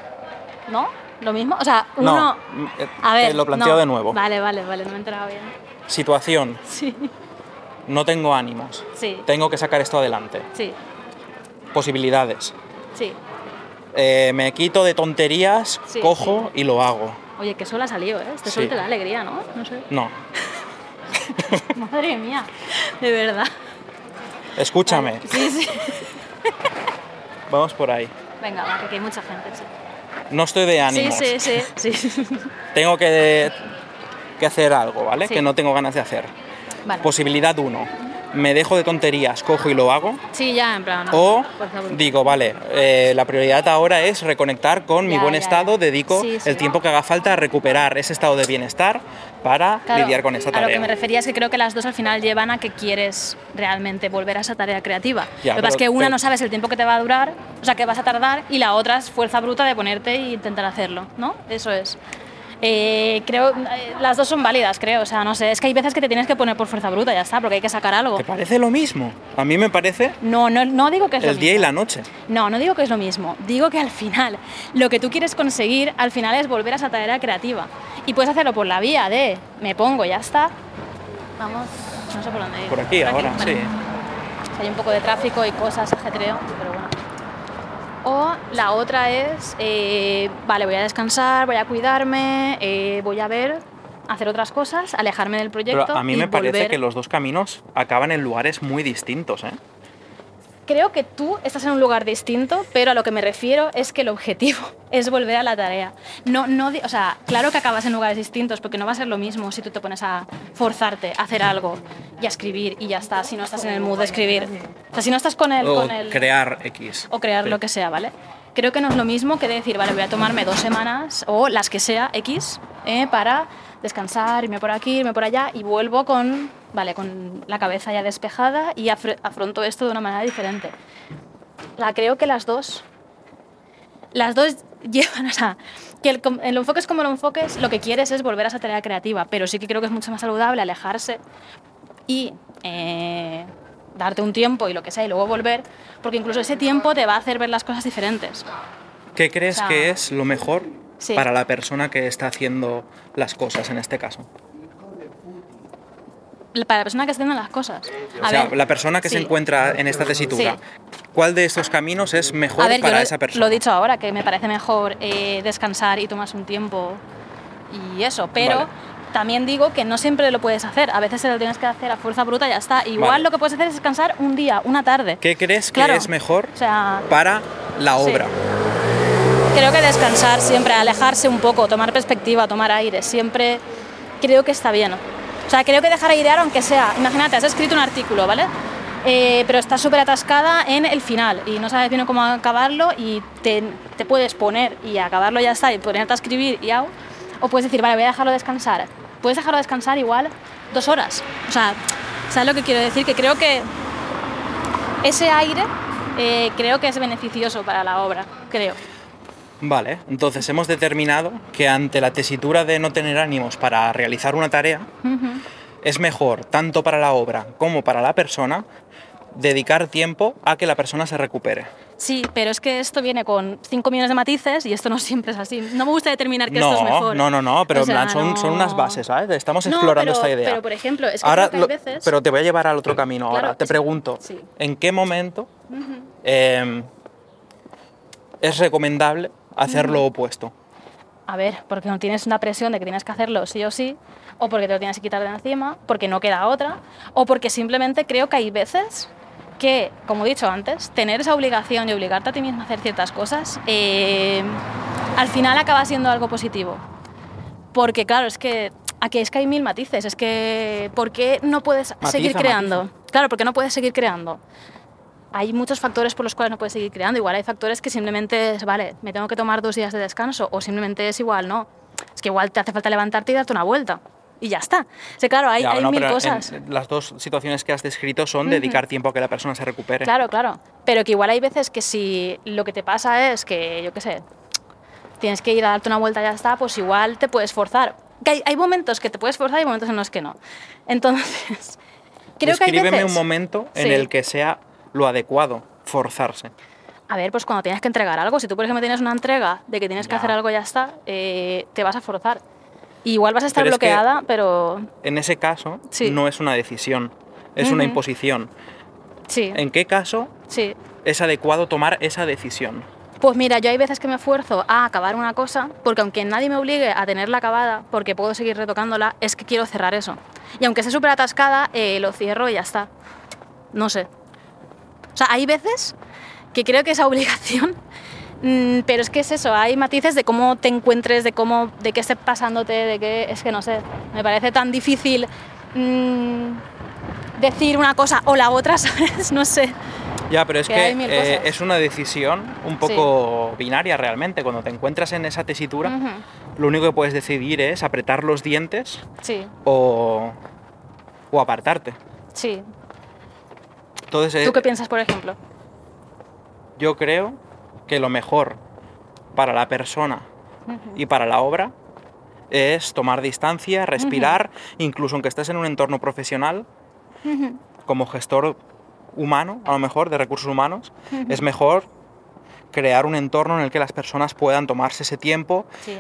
Speaker 2: ¿No? ¿Lo mismo? O sea,
Speaker 1: No,
Speaker 2: uno.
Speaker 1: mm, eh,
Speaker 2: A ver.
Speaker 1: te lo planteo
Speaker 2: no.
Speaker 1: de nuevo.
Speaker 2: Vale, vale, vale, no me he enterado bien.
Speaker 1: Situación,
Speaker 2: Sí,
Speaker 1: no tengo ánimos,
Speaker 2: sí,
Speaker 1: tengo que sacar esto adelante.
Speaker 2: sí,
Speaker 1: Posibilidades.
Speaker 2: sí.
Speaker 1: Eh, me quito de tonterías,
Speaker 2: Sí,
Speaker 1: cojo y lo hago.
Speaker 2: Oye, que sol ha salido, ¿eh? Este sol
Speaker 1: Sí.
Speaker 2: te da alegría, ¿no? No sé.
Speaker 1: No,
Speaker 2: Madre mía, de verdad.
Speaker 1: escúchame,
Speaker 2: Sí, sí.
Speaker 1: vamos por ahí.
Speaker 2: Venga, va, que aquí hay mucha gente. Sí,
Speaker 1: No estoy de ánimos.
Speaker 2: sí, sí. sí.
Speaker 1: Tengo que, que hacer algo, ¿vale? Que no tengo ganas de hacer.
Speaker 2: Vale.
Speaker 1: Posibilidad 1. Me dejo de tonterías, cojo y lo hago.
Speaker 2: Sí, ya, en plan.
Speaker 1: O
Speaker 2: fuerza bruta.
Speaker 1: digo, vale, eh, la prioridad ahora es reconectar con mi
Speaker 2: Ya,
Speaker 1: buen
Speaker 2: ya,
Speaker 1: estado,
Speaker 2: ya.
Speaker 1: dedico
Speaker 2: Sí, sí.
Speaker 1: el tiempo que haga falta a recuperar ese estado de bienestar para
Speaker 2: Claro,
Speaker 1: lidiar con esa
Speaker 2: A lo que
Speaker 1: tarea.
Speaker 2: me refería es que creo que las dos al final llevan a que quieres realmente volver a esa tarea creativa. Lo que pasa es que una
Speaker 1: pero-
Speaker 2: no sabes el tiempo que te va a durar, o sea, que vas a tardar, y la otra es fuerza bruta de ponerte e intentar hacerlo, ¿no? Eso es. Eh, creo, eh, las dos son válidas, creo, o sea, no sé, es que hay veces que te tienes que poner por fuerza bruta, ya está, porque hay que sacar algo.
Speaker 1: ¿Te parece lo mismo? A mí me parece
Speaker 2: No, no, no digo que es lo
Speaker 1: el día y la noche.
Speaker 2: No, no digo que es lo mismo. Digo que al final, lo que tú quieres conseguir, al final es volver a esa tarea creativa. Y puedes hacerlo por la vía de me pongo, ya está. Vamos, no sé por dónde ir.
Speaker 1: Por aquí ahora,
Speaker 2: Vale.
Speaker 1: sí.
Speaker 2: Hay un poco de tráfico y cosas, ajetreo. O la otra es, eh, vale, voy a descansar, voy a cuidarme, eh, voy a ver hacer otras cosas, alejarme del proyecto.
Speaker 1: Pero a mí
Speaker 2: y
Speaker 1: me parece que los dos caminos acaban en lugares muy distintos, ¿eh?
Speaker 2: Creo que tú estás en un lugar distinto, pero a lo que me refiero es que el objetivo es volver a la tarea. No, no, o sea, claro que acabas en lugares distintos, porque no va a ser lo mismo si tú te pones a forzarte a hacer algo y a escribir y ya está, si no estás en el mood de escribir. O sea, si no estás con el...
Speaker 1: O
Speaker 2: con el
Speaker 1: crear X.
Speaker 2: o crear
Speaker 1: Sí.
Speaker 2: lo que sea, ¿vale? Creo que no es lo mismo que decir, vale, voy a tomarme dos semanas o las que sea, X, eh, para descansar, irme por aquí, irme por allá y vuelvo con, vale, con la cabeza ya despejada y afr- afronto esto de una manera diferente. La creo que las dos, las dos llevan, o sea, que el, el enfoque es como lo enfoques, lo que quieres es volver a esa tarea creativa, pero sí que creo que es mucho más saludable alejarse y eh, darte un tiempo y lo que sea y luego volver, porque incluso ese tiempo te va a hacer ver las cosas diferentes.
Speaker 1: ¿Qué crees
Speaker 2: O sea,
Speaker 1: que es lo mejor
Speaker 2: sí.
Speaker 1: para la persona que está haciendo las cosas en este caso?
Speaker 2: Para la persona que está haciendo las cosas.
Speaker 1: O sea,
Speaker 2: ver,
Speaker 1: la persona que se encuentra en esta tesitura,
Speaker 2: Sí.
Speaker 1: ¿cuál de estos caminos es mejor
Speaker 2: A ver, yo
Speaker 1: para esa persona?
Speaker 2: lo he dicho ahora, que me parece mejor eh, descansar y tomarse un tiempo y eso, pero
Speaker 1: Vale.
Speaker 2: también digo que no siempre lo puedes hacer, a veces se lo tienes que hacer a fuerza bruta y ya está. Igual
Speaker 1: Vale.
Speaker 2: lo que puedes hacer es descansar un día, una tarde.
Speaker 1: ¿Qué crees
Speaker 2: Claro.
Speaker 1: que es mejor
Speaker 2: O sea,
Speaker 1: para la
Speaker 2: Sí.
Speaker 1: obra?
Speaker 2: Creo que descansar siempre, alejarse un poco, tomar perspectiva, tomar aire, siempre creo que está bien. O sea, creo que dejar airear, aunque sea, imagínate, has escrito un artículo, ¿vale? Eh, pero estás súper atascada en el final y no sabes bien cómo acabarlo y te, puedes poner y acabarlo ya está y ponerte a escribir y au, o puedes decir, vale, voy a dejarlo descansar. Puedes dejarlo descansar igual dos horas. O sea, ¿sabes lo que quiero decir? Que creo que ese aire eh, creo que es beneficioso para la obra, creo.
Speaker 1: Vale, entonces hemos determinado que ante la tesitura de no tener ánimos para realizar una tarea, es mejor, tanto para la obra como para la persona, dedicar tiempo a que la persona se recupere.
Speaker 2: Sí, pero es que esto viene con 5 millones de matices y esto no siempre es así. No me gusta determinar que
Speaker 1: no,
Speaker 2: esto es mejor.
Speaker 1: no, no, no, pero
Speaker 2: O
Speaker 1: plan, son,
Speaker 2: no-
Speaker 1: son unas bases, ¿sabes? Estamos
Speaker 2: No,
Speaker 1: explorando
Speaker 2: pero-
Speaker 1: esta idea.
Speaker 2: Pero, por ejemplo, es que
Speaker 1: Ahora, lo-
Speaker 2: veces...
Speaker 1: pero te voy a llevar al otro camino
Speaker 2: Claro,
Speaker 1: ahora. Te pregunto,
Speaker 2: sí.
Speaker 1: ¿en qué momento eh, es recomendable hacer lo opuesto?
Speaker 2: A ver, porque no tienes una presión de que tienes que hacerlo sí o sí, o porque te lo tienes que quitar de encima, porque no queda otra, o porque simplemente creo que hay veces que, como he dicho antes, tener esa obligación y obligarte a ti mismo a hacer ciertas cosas, eh, al final acaba siendo algo positivo. Porque claro, es que aquí es que hay mil matices, es que ¿por qué no puedes seguir creando?
Speaker 1: matiza.
Speaker 2: Claro, porque no puedes seguir creando. Hay muchos factores por los cuales no puedes seguir creando. Igual hay factores que simplemente es, vale, me tengo que tomar dos días de descanso, o simplemente es igual, no. Es que igual te hace falta levantarte y darte una vuelta. Y ya está. O sea, claro, hay,
Speaker 1: Ya,
Speaker 2: hay
Speaker 1: no,
Speaker 2: mil
Speaker 1: pero en-
Speaker 2: cosas.
Speaker 1: las dos situaciones que has descrito son dedicar tiempo a que la persona se recupere.
Speaker 2: Claro, claro. Pero que igual hay veces que si lo que te pasa es que, yo qué sé, tienes que ir a darte una vuelta y ya está, pues igual te puedes forzar. Que hay, hay momentos que te puedes forzar y momentos en los que no. Entonces, creo que hay
Speaker 1: Descríbeme
Speaker 2: veces...
Speaker 1: un momento en
Speaker 2: Sí.
Speaker 1: el que sea lo adecuado forzarse.
Speaker 2: A ver, pues cuando tienes que entregar algo, si tú por ejemplo tienes una entrega de que tienes que
Speaker 1: Ya.
Speaker 2: hacer algo y ya está, eh, te vas a forzar. Y igual vas a estar
Speaker 1: Pero es que-
Speaker 2: bloqueada, pero
Speaker 1: En ese caso,
Speaker 2: Sí.
Speaker 1: no es una decisión, es una imposición.
Speaker 2: sí,
Speaker 1: ¿En qué caso
Speaker 2: sí.
Speaker 1: es adecuado tomar esa decisión?
Speaker 2: Pues mira, yo hay veces que me esfuerzo a acabar una cosa, porque aunque nadie me obligue a tenerla acabada, porque puedo seguir retocándola, es que quiero cerrar eso. Y aunque esté súper atascada, eh, lo cierro y ya está. No sé. O sea, hay veces que creo que esa obligación, mm, pero es que es eso, hay matices de cómo te encuentres, de cómo, de qué esté pasándote, de qué, es que no sé, me parece tan difícil mm, decir una cosa o la otra, ¿sabes? No sé.
Speaker 1: Ya, pero es
Speaker 2: Que
Speaker 1: eh, es una decisión un poco binaria realmente. Cuando te encuentras en esa tesitura, lo único que puedes decidir es apretar los dientes
Speaker 2: Sí,
Speaker 1: o, o apartarte.
Speaker 2: sí.
Speaker 1: Entonces, eh,
Speaker 2: ¿Tú qué piensas, por ejemplo?
Speaker 1: yo creo que lo mejor para la persona y para la obra es tomar distancia, respirar, incluso aunque estés en un entorno profesional, como gestor humano, a lo mejor, de recursos humanos, es mejor crear un entorno en el que las personas puedan tomarse ese tiempo
Speaker 2: Sí,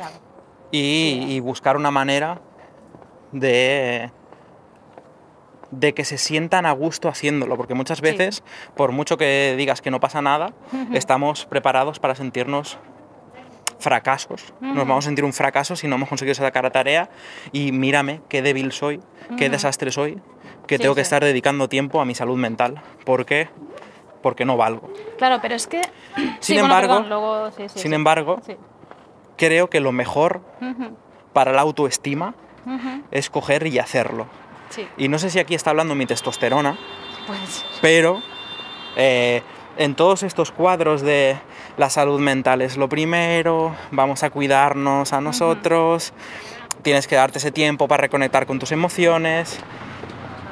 Speaker 1: y buscar una manera de, de que se sientan a gusto haciéndolo, porque muchas veces, por mucho que digas que no pasa nada, estamos preparados para sentirnos fracasos. Nos vamos a sentir un fracaso si no hemos conseguido sacar la tarea y mírame qué débil soy, qué desastre soy, que
Speaker 2: Sí,
Speaker 1: tengo que
Speaker 2: sí.
Speaker 1: estar dedicando tiempo a mi salud mental. ¿Por qué? Porque no valgo.
Speaker 2: Claro, pero es que...
Speaker 1: Sin embargo-
Speaker 2: luego-
Speaker 1: Sin embargo, creo que lo mejor para la autoestima es coger y hacerlo.
Speaker 2: Sí.
Speaker 1: Y no sé si aquí está hablando mi testosterona,
Speaker 2: Pues...
Speaker 1: pero eh, en todos estos cuadros de la salud mental es lo primero, vamos a cuidarnos a nosotros, tienes que darte ese tiempo para reconectar con tus emociones.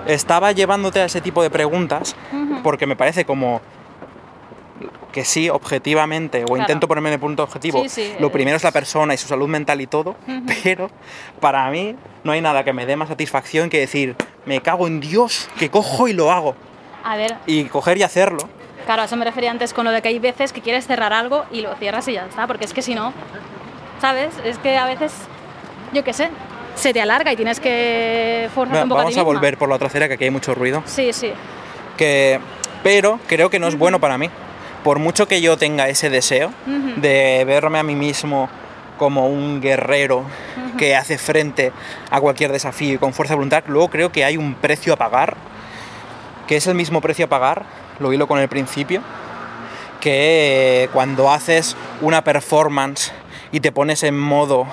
Speaker 1: Estaba llevándote a ese tipo de preguntas porque me parece como que sí, objetivamente, o
Speaker 2: Claro.
Speaker 1: intento ponerme en el punto objetivo,
Speaker 2: Sí, sí,
Speaker 1: lo primero es la persona y su salud mental y todo, pero para mí no hay nada que me dé más satisfacción que decir, me cago en Dios, que cojo y lo hago.
Speaker 2: A ver,
Speaker 1: Y coger y hacerlo.
Speaker 2: claro, a eso me refería antes con lo de que hay veces que quieres cerrar algo y lo cierras y ya está, porque es que si no, ¿sabes? Es que a veces, yo qué sé, se te alarga y tienes que forzarte
Speaker 1: Va-
Speaker 2: un poco
Speaker 1: Vamos
Speaker 2: ti
Speaker 1: a volver por la otra acera, que aquí hay mucho ruido.
Speaker 2: Sí, sí.
Speaker 1: Que, pero creo que no es bueno para mí. Por mucho que yo tenga ese deseo de verme a mí mismo como un guerrero que hace frente a cualquier desafío y con fuerza de voluntad, luego creo que hay un precio a pagar, que es el mismo precio a pagar, lo hilo con el principio, que cuando haces una performance y te pones en modo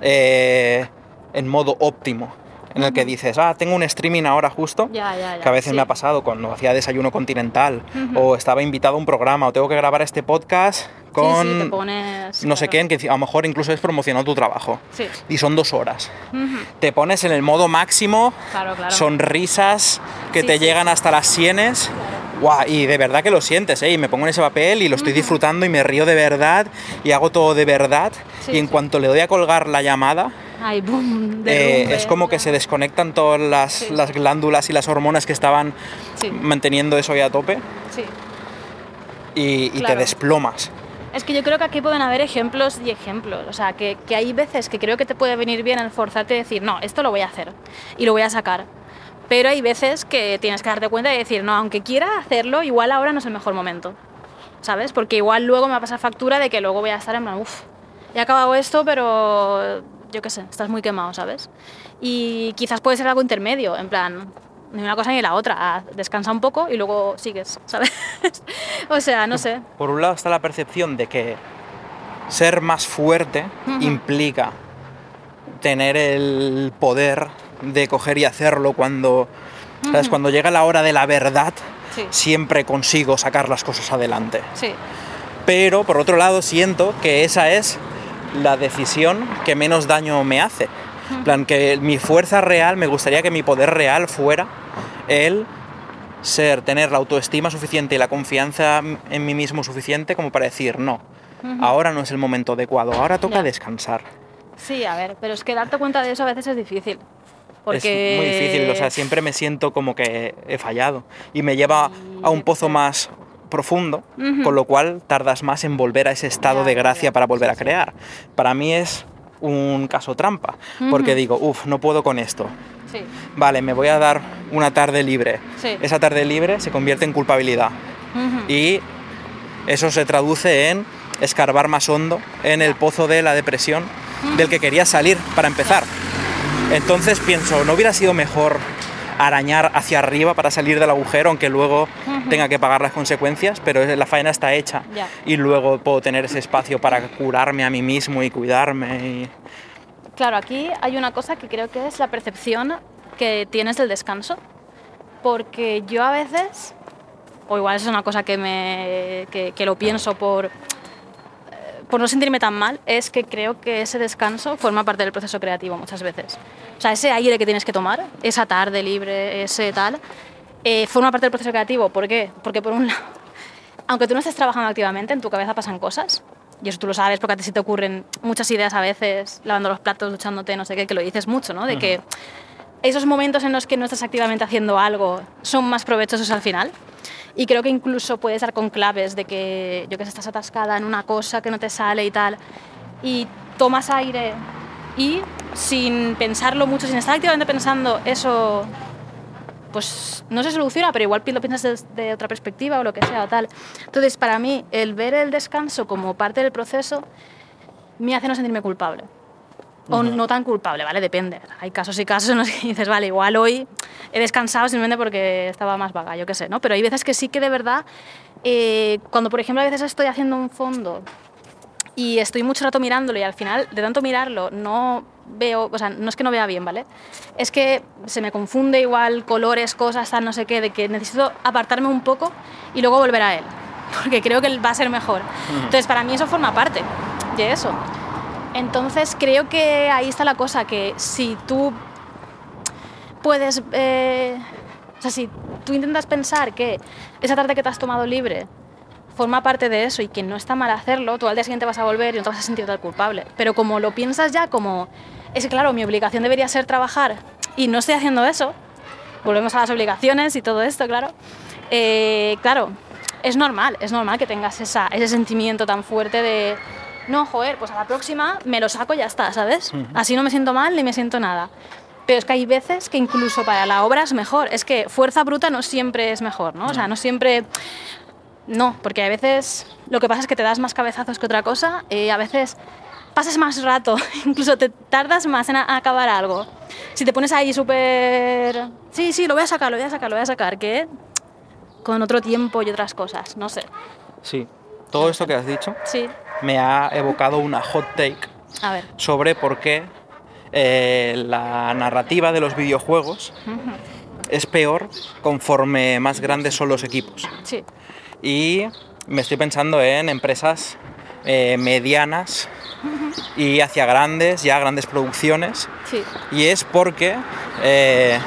Speaker 1: eh, en modo óptimo, en el que dices, ah, tengo un streaming ahora justo,
Speaker 2: Ya, ya, ya.
Speaker 1: que a veces
Speaker 2: sí.
Speaker 1: me ha pasado cuando hacía desayuno continental, o estaba invitado a un programa, o tengo que grabar este podcast con
Speaker 2: Sí, sí, te pones...
Speaker 1: no sé qué, en que a lo mejor incluso es promocionado tu trabajo.
Speaker 2: Sí.
Speaker 1: Y son dos horas. Te pones en el modo máximo,
Speaker 2: Claro, claro.
Speaker 1: sonrisas que te llegan hasta las sienes. Y de verdad que lo sientes, ¿eh? Y me pongo en ese papel y lo estoy disfrutando y me río de verdad y hago todo de verdad. Y en cuanto le doy a colgar la llamada,
Speaker 2: Ay, boom,
Speaker 1: eh, es como que
Speaker 2: ya.
Speaker 1: se desconectan todas las,
Speaker 2: Sí, sí.
Speaker 1: las glándulas y las hormonas que estaban
Speaker 2: Sí,
Speaker 1: manteniendo eso ahí a tope
Speaker 2: sí.
Speaker 1: y, y te desplomas.
Speaker 2: Es que yo creo que aquí pueden haber ejemplos y ejemplos. O sea, que, que hay veces que creo que te puede venir bien el forzarte a decir, no, esto lo voy a hacer y lo voy a sacar. Pero hay veces que tienes que darte cuenta y decir, no, aunque quiera hacerlo, igual ahora no es el mejor momento. ¿Sabes? Porque igual luego me va a pasar factura de que luego voy a estar en plan, uff, he acabado esto, pero yo qué sé, estás muy quemado, ¿sabes? Y quizás puede ser algo intermedio, en plan, ni una cosa ni la otra. ah, Descansa un poco y luego sigues, ¿sabes? o sea, no sé.
Speaker 1: Por un lado está la percepción de que ser más fuerte implica tener el poder de coger y hacerlo cuando, ¿sabes? Cuando llega la hora de la verdad,
Speaker 2: Sí.
Speaker 1: siempre consigo sacar las cosas adelante.
Speaker 2: Sí.
Speaker 1: Pero por otro lado siento que esa es la decisión que menos daño me hace. En plan, que mi fuerza real, me gustaría que mi poder real fuera el ser, tener la autoestima suficiente y la confianza en mí mismo suficiente como para decir, no, ahora no es el momento adecuado, ahora toca descansar.
Speaker 2: Sí, a ver, pero es que darte cuenta de eso a veces es difícil. Porque...
Speaker 1: Es muy difícil, o sea, siempre me siento como que he fallado y me lleva a un pozo más profundo, con lo cual tardas más en volver a ese estado de gracia para volver a crear. Para mí es un caso trampa, porque digo, uff, no puedo con esto.
Speaker 2: Sí,
Speaker 1: Vale, me voy a dar una tarde libre.
Speaker 2: Sí.
Speaker 1: Esa tarde libre se convierte en culpabilidad y eso se traduce en escarbar más hondo en el pozo de la depresión del que quería salir para empezar. Entonces pienso, ¿no hubiera sido mejor arañar hacia arriba para salir del agujero, aunque luego tenga que pagar las consecuencias? Pero la faena está hecha y luego puedo tener ese espacio para curarme a mí mismo y cuidarme. y-
Speaker 2: Claro, aquí hay una cosa que creo que es la percepción que tienes del descanso. Porque yo a veces, o igual es una cosa que, me, que, que lo pienso por, por no sentirme tan mal, es que creo que ese descanso forma parte del proceso creativo muchas veces. O sea, ese aire que tienes que tomar, esa tarde libre, ese tal, eh, forma parte del proceso creativo. ¿Por qué? Porque por un lado, aunque tú no estés trabajando activamente, en tu cabeza pasan cosas. Y eso tú lo sabes porque a ti se te ocurren muchas ideas a veces, lavando los platos, duchándote, no sé qué, que lo dices mucho, ¿no? De que esos momentos en los que no estás activamente haciendo algo son más provechosos al final. Y creo que incluso puedes dar con claves de que, yo que sé, estás atascada en una cosa que no te sale y tal, y tomas aire y sin pensarlo mucho, sin estar activamente pensando, eso pues no se soluciona, pero igual lo piensas desde otra perspectiva o lo que sea o tal. Entonces, para mí, el ver el descanso como parte del proceso me hace no sentirme culpable. O no tan culpable, ¿vale? Depende. Hay casos y casos en los que dices, vale, igual hoy he descansado simplemente porque estaba más vaga, yo qué sé, ¿no? Pero hay veces que sí que de verdad, eh, cuando por ejemplo a veces estoy haciendo un fondo y estoy mucho rato mirándolo y al final de tanto mirarlo no veo, o sea, no es que no vea bien, ¿vale? Es que se me confunde igual colores, cosas, tal, no sé qué, de que necesito apartarme un poco y luego volver a él, porque creo que va a ser mejor. Entonces, para mí eso forma parte de eso. Entonces, creo que ahí está la cosa, que si tú puedes... eh, o sea, si tú intentas pensar que esa tarde que te has tomado libre forma parte de eso y que no está mal hacerlo, tú al día siguiente vas a volver y no te vas a sentir tan culpable. Pero como lo piensas ya como, es claro, mi obligación debería ser trabajar y no estoy haciendo eso, volvemos a las obligaciones y todo esto, claro, eh, claro, es normal, es normal que tengas esa, ese sentimiento tan fuerte de, no, joder, pues a la próxima me lo saco y ya está, ¿sabes? Así no me siento mal ni me siento nada. Pero es que hay veces que incluso para la obra es mejor. Es que fuerza bruta no siempre es mejor, ¿no? O sea, no siempre... No, porque a veces lo que pasa es que te das más cabezazos que otra cosa y a veces pasas más rato, incluso te tardas más en acabar algo. Si te pones ahí súper... Sí, sí, lo voy a sacar, lo voy a sacar, lo voy a sacar, que con otro tiempo y otras cosas, no sé.
Speaker 1: Sí, todo esto que has dicho
Speaker 2: Sí,
Speaker 1: me ha evocado una hot take
Speaker 2: a ver.
Speaker 1: sobre por qué eh, la narrativa de los videojuegos es peor conforme más grandes son los equipos.
Speaker 2: Sí,
Speaker 1: Y me estoy pensando en empresas eh, medianas y hacia grandes, ya grandes producciones.
Speaker 2: sí,
Speaker 1: Y es porque, eh,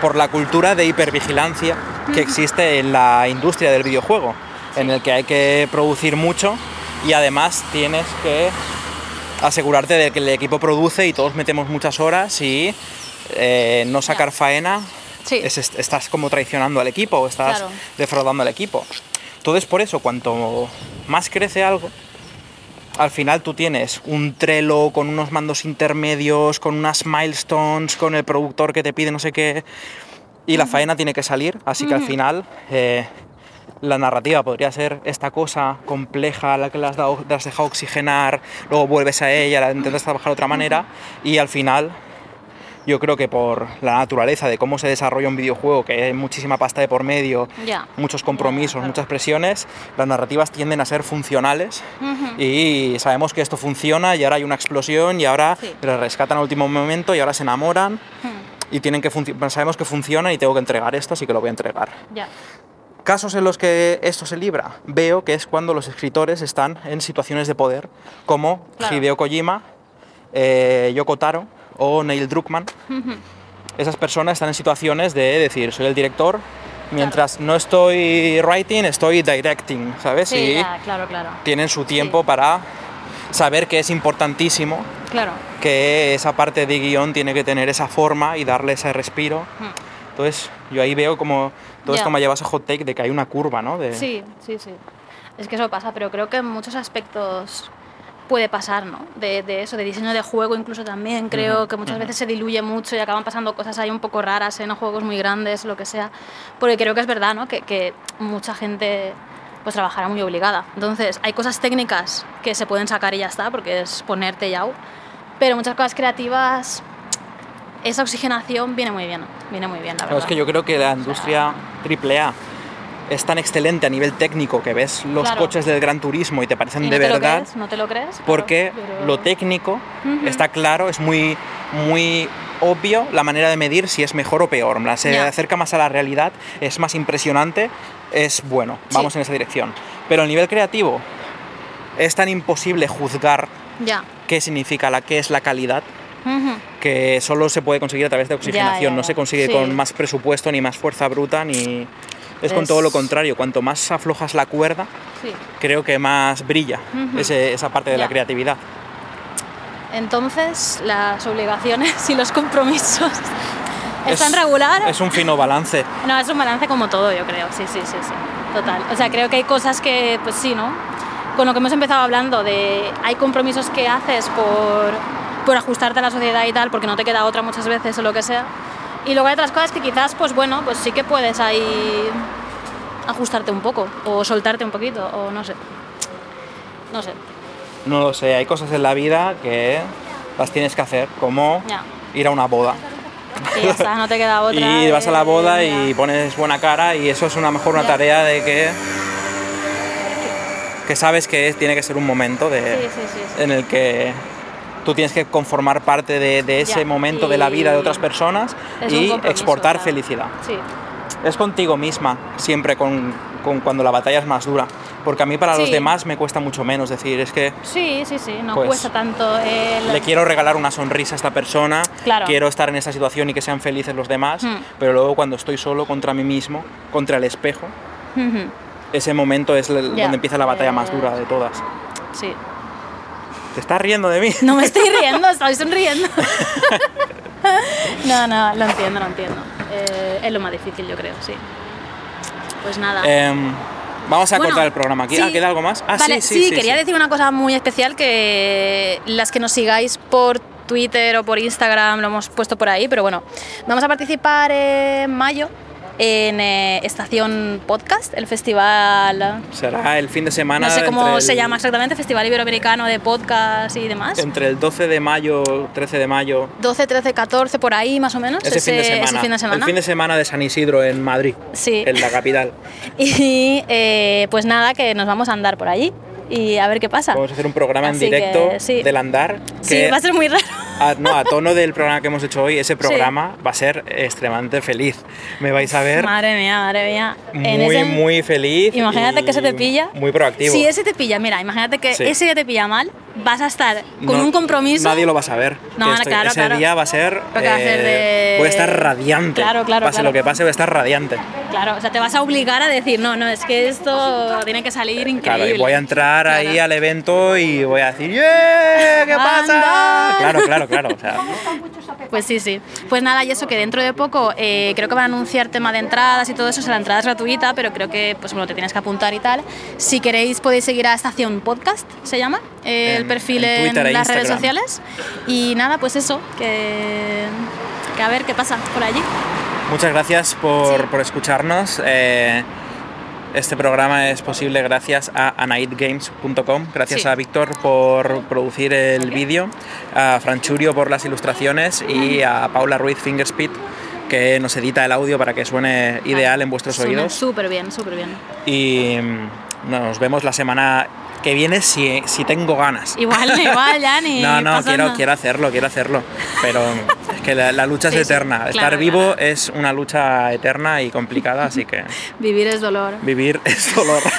Speaker 1: por la cultura de hipervigilancia que existe en la industria del videojuego, en el que hay que producir mucho y además tienes que asegurarte de que el equipo produce y todos metemos muchas horas y eh, no sacar faena
Speaker 2: Sí.
Speaker 1: es- est- estás como traicionando al equipo o estás
Speaker 2: Claro.
Speaker 1: defraudando al equipo. Entonces por eso cuanto más crece algo, al final tú tienes un Trello con unos mandos intermedios, con unas milestones, con el productor que te pide no sé qué, y la faena tiene que salir, así que al final eh, la narrativa podría ser esta cosa compleja a la que le has, dado, le has dejado oxigenar, luego vuelves a ella, la intentas trabajar de otra manera, y al final yo creo que por la naturaleza de cómo se desarrolla un videojuego, que hay muchísima pasta de por medio, muchos compromisos,
Speaker 2: claro.
Speaker 1: muchas presiones, las narrativas tienden a ser funcionales y sabemos que esto funciona y ahora hay una explosión y ahora
Speaker 2: Sí.
Speaker 1: le rescatan al último momento y ahora se enamoran y tienen que sabemos que funciona y tengo que entregar esto, así que lo voy a entregar. Casos en los que esto se libra, veo que es cuando los escritores están en situaciones de poder, como
Speaker 2: Claro.
Speaker 1: Hideo Kojima, eh, Yoko Taro o Neil Druckmann. Esas personas están en situaciones de decir, soy el director, mientras no estoy writing, estoy directing, ¿sabes?
Speaker 2: Sí,
Speaker 1: y
Speaker 2: ya, claro, claro.
Speaker 1: tienen su tiempo para saber que es importantísimo
Speaker 2: Claro.
Speaker 1: que esa parte de guion tiene que tener esa forma y darle ese respiro. Entonces, yo ahí veo como todo
Speaker 2: Ya.
Speaker 1: esto me lleva a ese hot take de que hay una curva, ¿no? De,
Speaker 2: Sí, sí, sí. Es que eso pasa, pero creo que en muchos aspectos puede pasar, ¿no? De, de eso, de diseño de juego incluso también. Creo que muchas veces se diluye mucho y acaban pasando cosas ahí un poco raras en juegos muy grandes, lo que sea. Porque creo que es verdad, ¿no? Que, que mucha gente pues trabajará muy obligada. Entonces, hay cosas técnicas que se pueden sacar y ya está, porque es ponerte ya. Pero muchas cosas creativas, esa oxigenación viene muy bien, viene muy bien, la
Speaker 1: Claro,
Speaker 2: verdad.
Speaker 1: es que yo creo que la industria AAA es tan excelente a nivel técnico que ves los
Speaker 2: Claro.
Speaker 1: coches del Gran Turismo y te parecen
Speaker 2: ¿Y no
Speaker 1: de
Speaker 2: te lo
Speaker 1: verdad.
Speaker 2: crees? ¿No te lo crees?
Speaker 1: Porque
Speaker 2: pero-
Speaker 1: lo técnico está claro, es muy, muy obvio la manera de medir si es mejor o peor. Se acerca más a la realidad, es más impresionante, es bueno,
Speaker 2: Sí.
Speaker 1: vamos en esa dirección. Pero a nivel creativo es tan imposible juzgar
Speaker 2: Ya.
Speaker 1: qué significa la qué es la calidad
Speaker 2: Ujú.
Speaker 1: que solo se puede conseguir a través de oxigenación,
Speaker 2: ya,
Speaker 1: no
Speaker 2: ya.
Speaker 1: se consigue
Speaker 2: Sí.
Speaker 1: con más presupuesto ni más fuerza bruta ni es con
Speaker 2: Es-
Speaker 1: todo lo contrario, cuanto más aflojas la cuerda,
Speaker 2: Sí.
Speaker 1: creo que más brilla
Speaker 2: Ujú.
Speaker 1: ese- esa parte de la
Speaker 2: Ya.
Speaker 1: creatividad.
Speaker 2: Entonces, las obligaciones y los compromisos están
Speaker 1: Es-
Speaker 2: regular.
Speaker 1: Es un fino balance.
Speaker 2: No, es un balance como todo, yo creo. Sí, sí, sí, sí. Total. O sea, creo que hay cosas que, pues sí, ¿no? Con lo que hemos empezado hablando de hay compromisos que haces por, por ajustarte a la sociedad y tal, porque no te queda otra muchas veces o lo que sea. Y luego hay otras cosas que quizás, pues bueno, pues sí que puedes ahí ajustarte un poco o soltarte un poquito o no sé. No sé.
Speaker 1: No lo sé, hay cosas en la vida que las tienes que hacer, como ir a una boda.
Speaker 2: Y ya está, no te queda otra.
Speaker 1: Y vas a la
Speaker 2: eh,
Speaker 1: boda y pones buena cara y eso es una mejor una tarea de que que sabes que es- tiene que ser un momento de,
Speaker 2: Sí, sí, sí, sí.
Speaker 1: en el que tú tienes que conformar parte de, de ese
Speaker 2: Ya,
Speaker 1: momento de la vida de otras personas y exportar felicidad.
Speaker 2: Sí.
Speaker 1: Es contigo misma, siempre con, con cuando la batalla es más dura. Porque a mí para los demás me cuesta mucho menos. decir, es que
Speaker 2: Sí, sí, sí, no
Speaker 1: Pues,
Speaker 2: cuesta tanto el...
Speaker 1: le quiero regalar una sonrisa a esta persona,
Speaker 2: Claro.
Speaker 1: quiero estar en esa situación y que sean felices los demás,
Speaker 2: Hmm.
Speaker 1: pero luego cuando estoy solo contra mí mismo, contra el espejo, ese momento es el- donde empieza la batalla más
Speaker 2: Eh.
Speaker 1: dura de todas.
Speaker 2: Sí.
Speaker 1: ¿Te estás riendo de mí?
Speaker 2: No me estoy riendo, estoy sonriendo. no, no, lo entiendo, lo entiendo. Eh, es lo más difícil, yo creo, sí. Pues nada.
Speaker 1: Em, vamos a
Speaker 2: Bueno,
Speaker 1: cortar el programa aquí. Ah,
Speaker 2: sí.
Speaker 1: ¿Queda algo más? Ah,
Speaker 2: vale,
Speaker 1: sí, sí, sí,
Speaker 2: quería decir una cosa muy especial que las que nos sigáis por Twitter o por Instagram lo hemos puesto por ahí, pero bueno, vamos a participar en mayo en eh, Estación Podcast, el festival,
Speaker 1: Será el fin de semana.
Speaker 2: no sé cómo se
Speaker 1: el-
Speaker 2: llama exactamente, Festival Iberoamericano de Podcast y demás.
Speaker 1: Entre el 12 de mayo, 13 de mayo,
Speaker 2: 12, 13, 14, por ahí más o menos.
Speaker 1: ese, fin de semana.
Speaker 2: ese fin de semana.
Speaker 1: El fin de semana de San Isidro en Madrid,
Speaker 2: Sí.
Speaker 1: en la capital.
Speaker 2: Y eh, pues nada, que nos vamos a andar por allí y a ver qué pasa.
Speaker 1: Vamos a hacer un programa
Speaker 2: Así
Speaker 1: en
Speaker 2: que,
Speaker 1: directo
Speaker 2: sí.
Speaker 1: del andar.
Speaker 2: Sí, va a ser muy raro.
Speaker 1: A, no, a tono del programa que hemos hecho hoy, ese programa va a ser extremadamente feliz. Me vais a ver
Speaker 2: Madre mía, madre mía. En
Speaker 1: muy,
Speaker 2: ese-
Speaker 1: muy feliz.
Speaker 2: Imagínate que se te pilla.
Speaker 1: Muy proactivo.
Speaker 2: Si ese te pilla, mira, imagínate que
Speaker 1: Sí.
Speaker 2: ese día te pilla mal, vas a estar con
Speaker 1: No-
Speaker 2: un compromiso.
Speaker 1: Nadie lo va a saber.
Speaker 2: No,
Speaker 1: estoy-
Speaker 2: claro,
Speaker 1: ese
Speaker 2: claro.
Speaker 1: día va a ser.
Speaker 2: A
Speaker 1: eh,
Speaker 2: de-
Speaker 1: Voy a estar radiante.
Speaker 2: Claro, claro,
Speaker 1: Pase
Speaker 2: claro.
Speaker 1: lo que pase, voy a estar radiante.
Speaker 2: Claro, o sea, te vas a obligar a decir, no, no, es que esto tiene que salir increíble.
Speaker 1: Claro, y voy a entrar ahí al evento y voy a decir, ¡Yeah! ¿Qué pasa? Claro, claro, claro. O sea,
Speaker 2: Pues sí, sí. Pues nada, y eso que dentro de poco eh, creo que van a anunciar tema de entradas y todo eso. O sea, la entrada es gratuita, pero creo que pues bueno, te tienes que apuntar y tal. Si queréis podéis seguir a Estación Podcast, se llama, eh, el perfil
Speaker 1: en
Speaker 2: en,
Speaker 1: Twitter e
Speaker 2: las redes sociales. Y nada, pues eso, que, que a ver qué pasa por allí.
Speaker 1: muchas gracias por,
Speaker 2: Sí.
Speaker 1: por escucharnos. Eh, este programa es posible gracias a anaidgames.com, gracias
Speaker 2: Sí.
Speaker 1: a Víctor por producir el vídeo, a Franchurio por las ilustraciones y a Paula Ruiz Fingerspeed que nos edita el audio para que suene ideal en vuestros
Speaker 2: Suena
Speaker 1: oídos.
Speaker 2: Súper bien, súper bien.
Speaker 1: Y mm, nos vemos la semana que viene si, si tengo ganas.
Speaker 2: Igual, igual, ya ni.
Speaker 1: No, no, quiero, quiero hacerlo, quiero hacerlo. Pero es que la, la lucha
Speaker 2: Sí,
Speaker 1: es
Speaker 2: sí,
Speaker 1: eterna.
Speaker 2: claro,
Speaker 1: Estar vivo
Speaker 2: claro.
Speaker 1: es una lucha eterna y complicada, así que
Speaker 2: Vivir es dolor.
Speaker 1: vivir es dolor.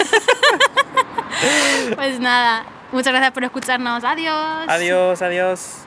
Speaker 2: Pues nada, muchas gracias por escucharnos. Adiós.
Speaker 1: adiós, adiós.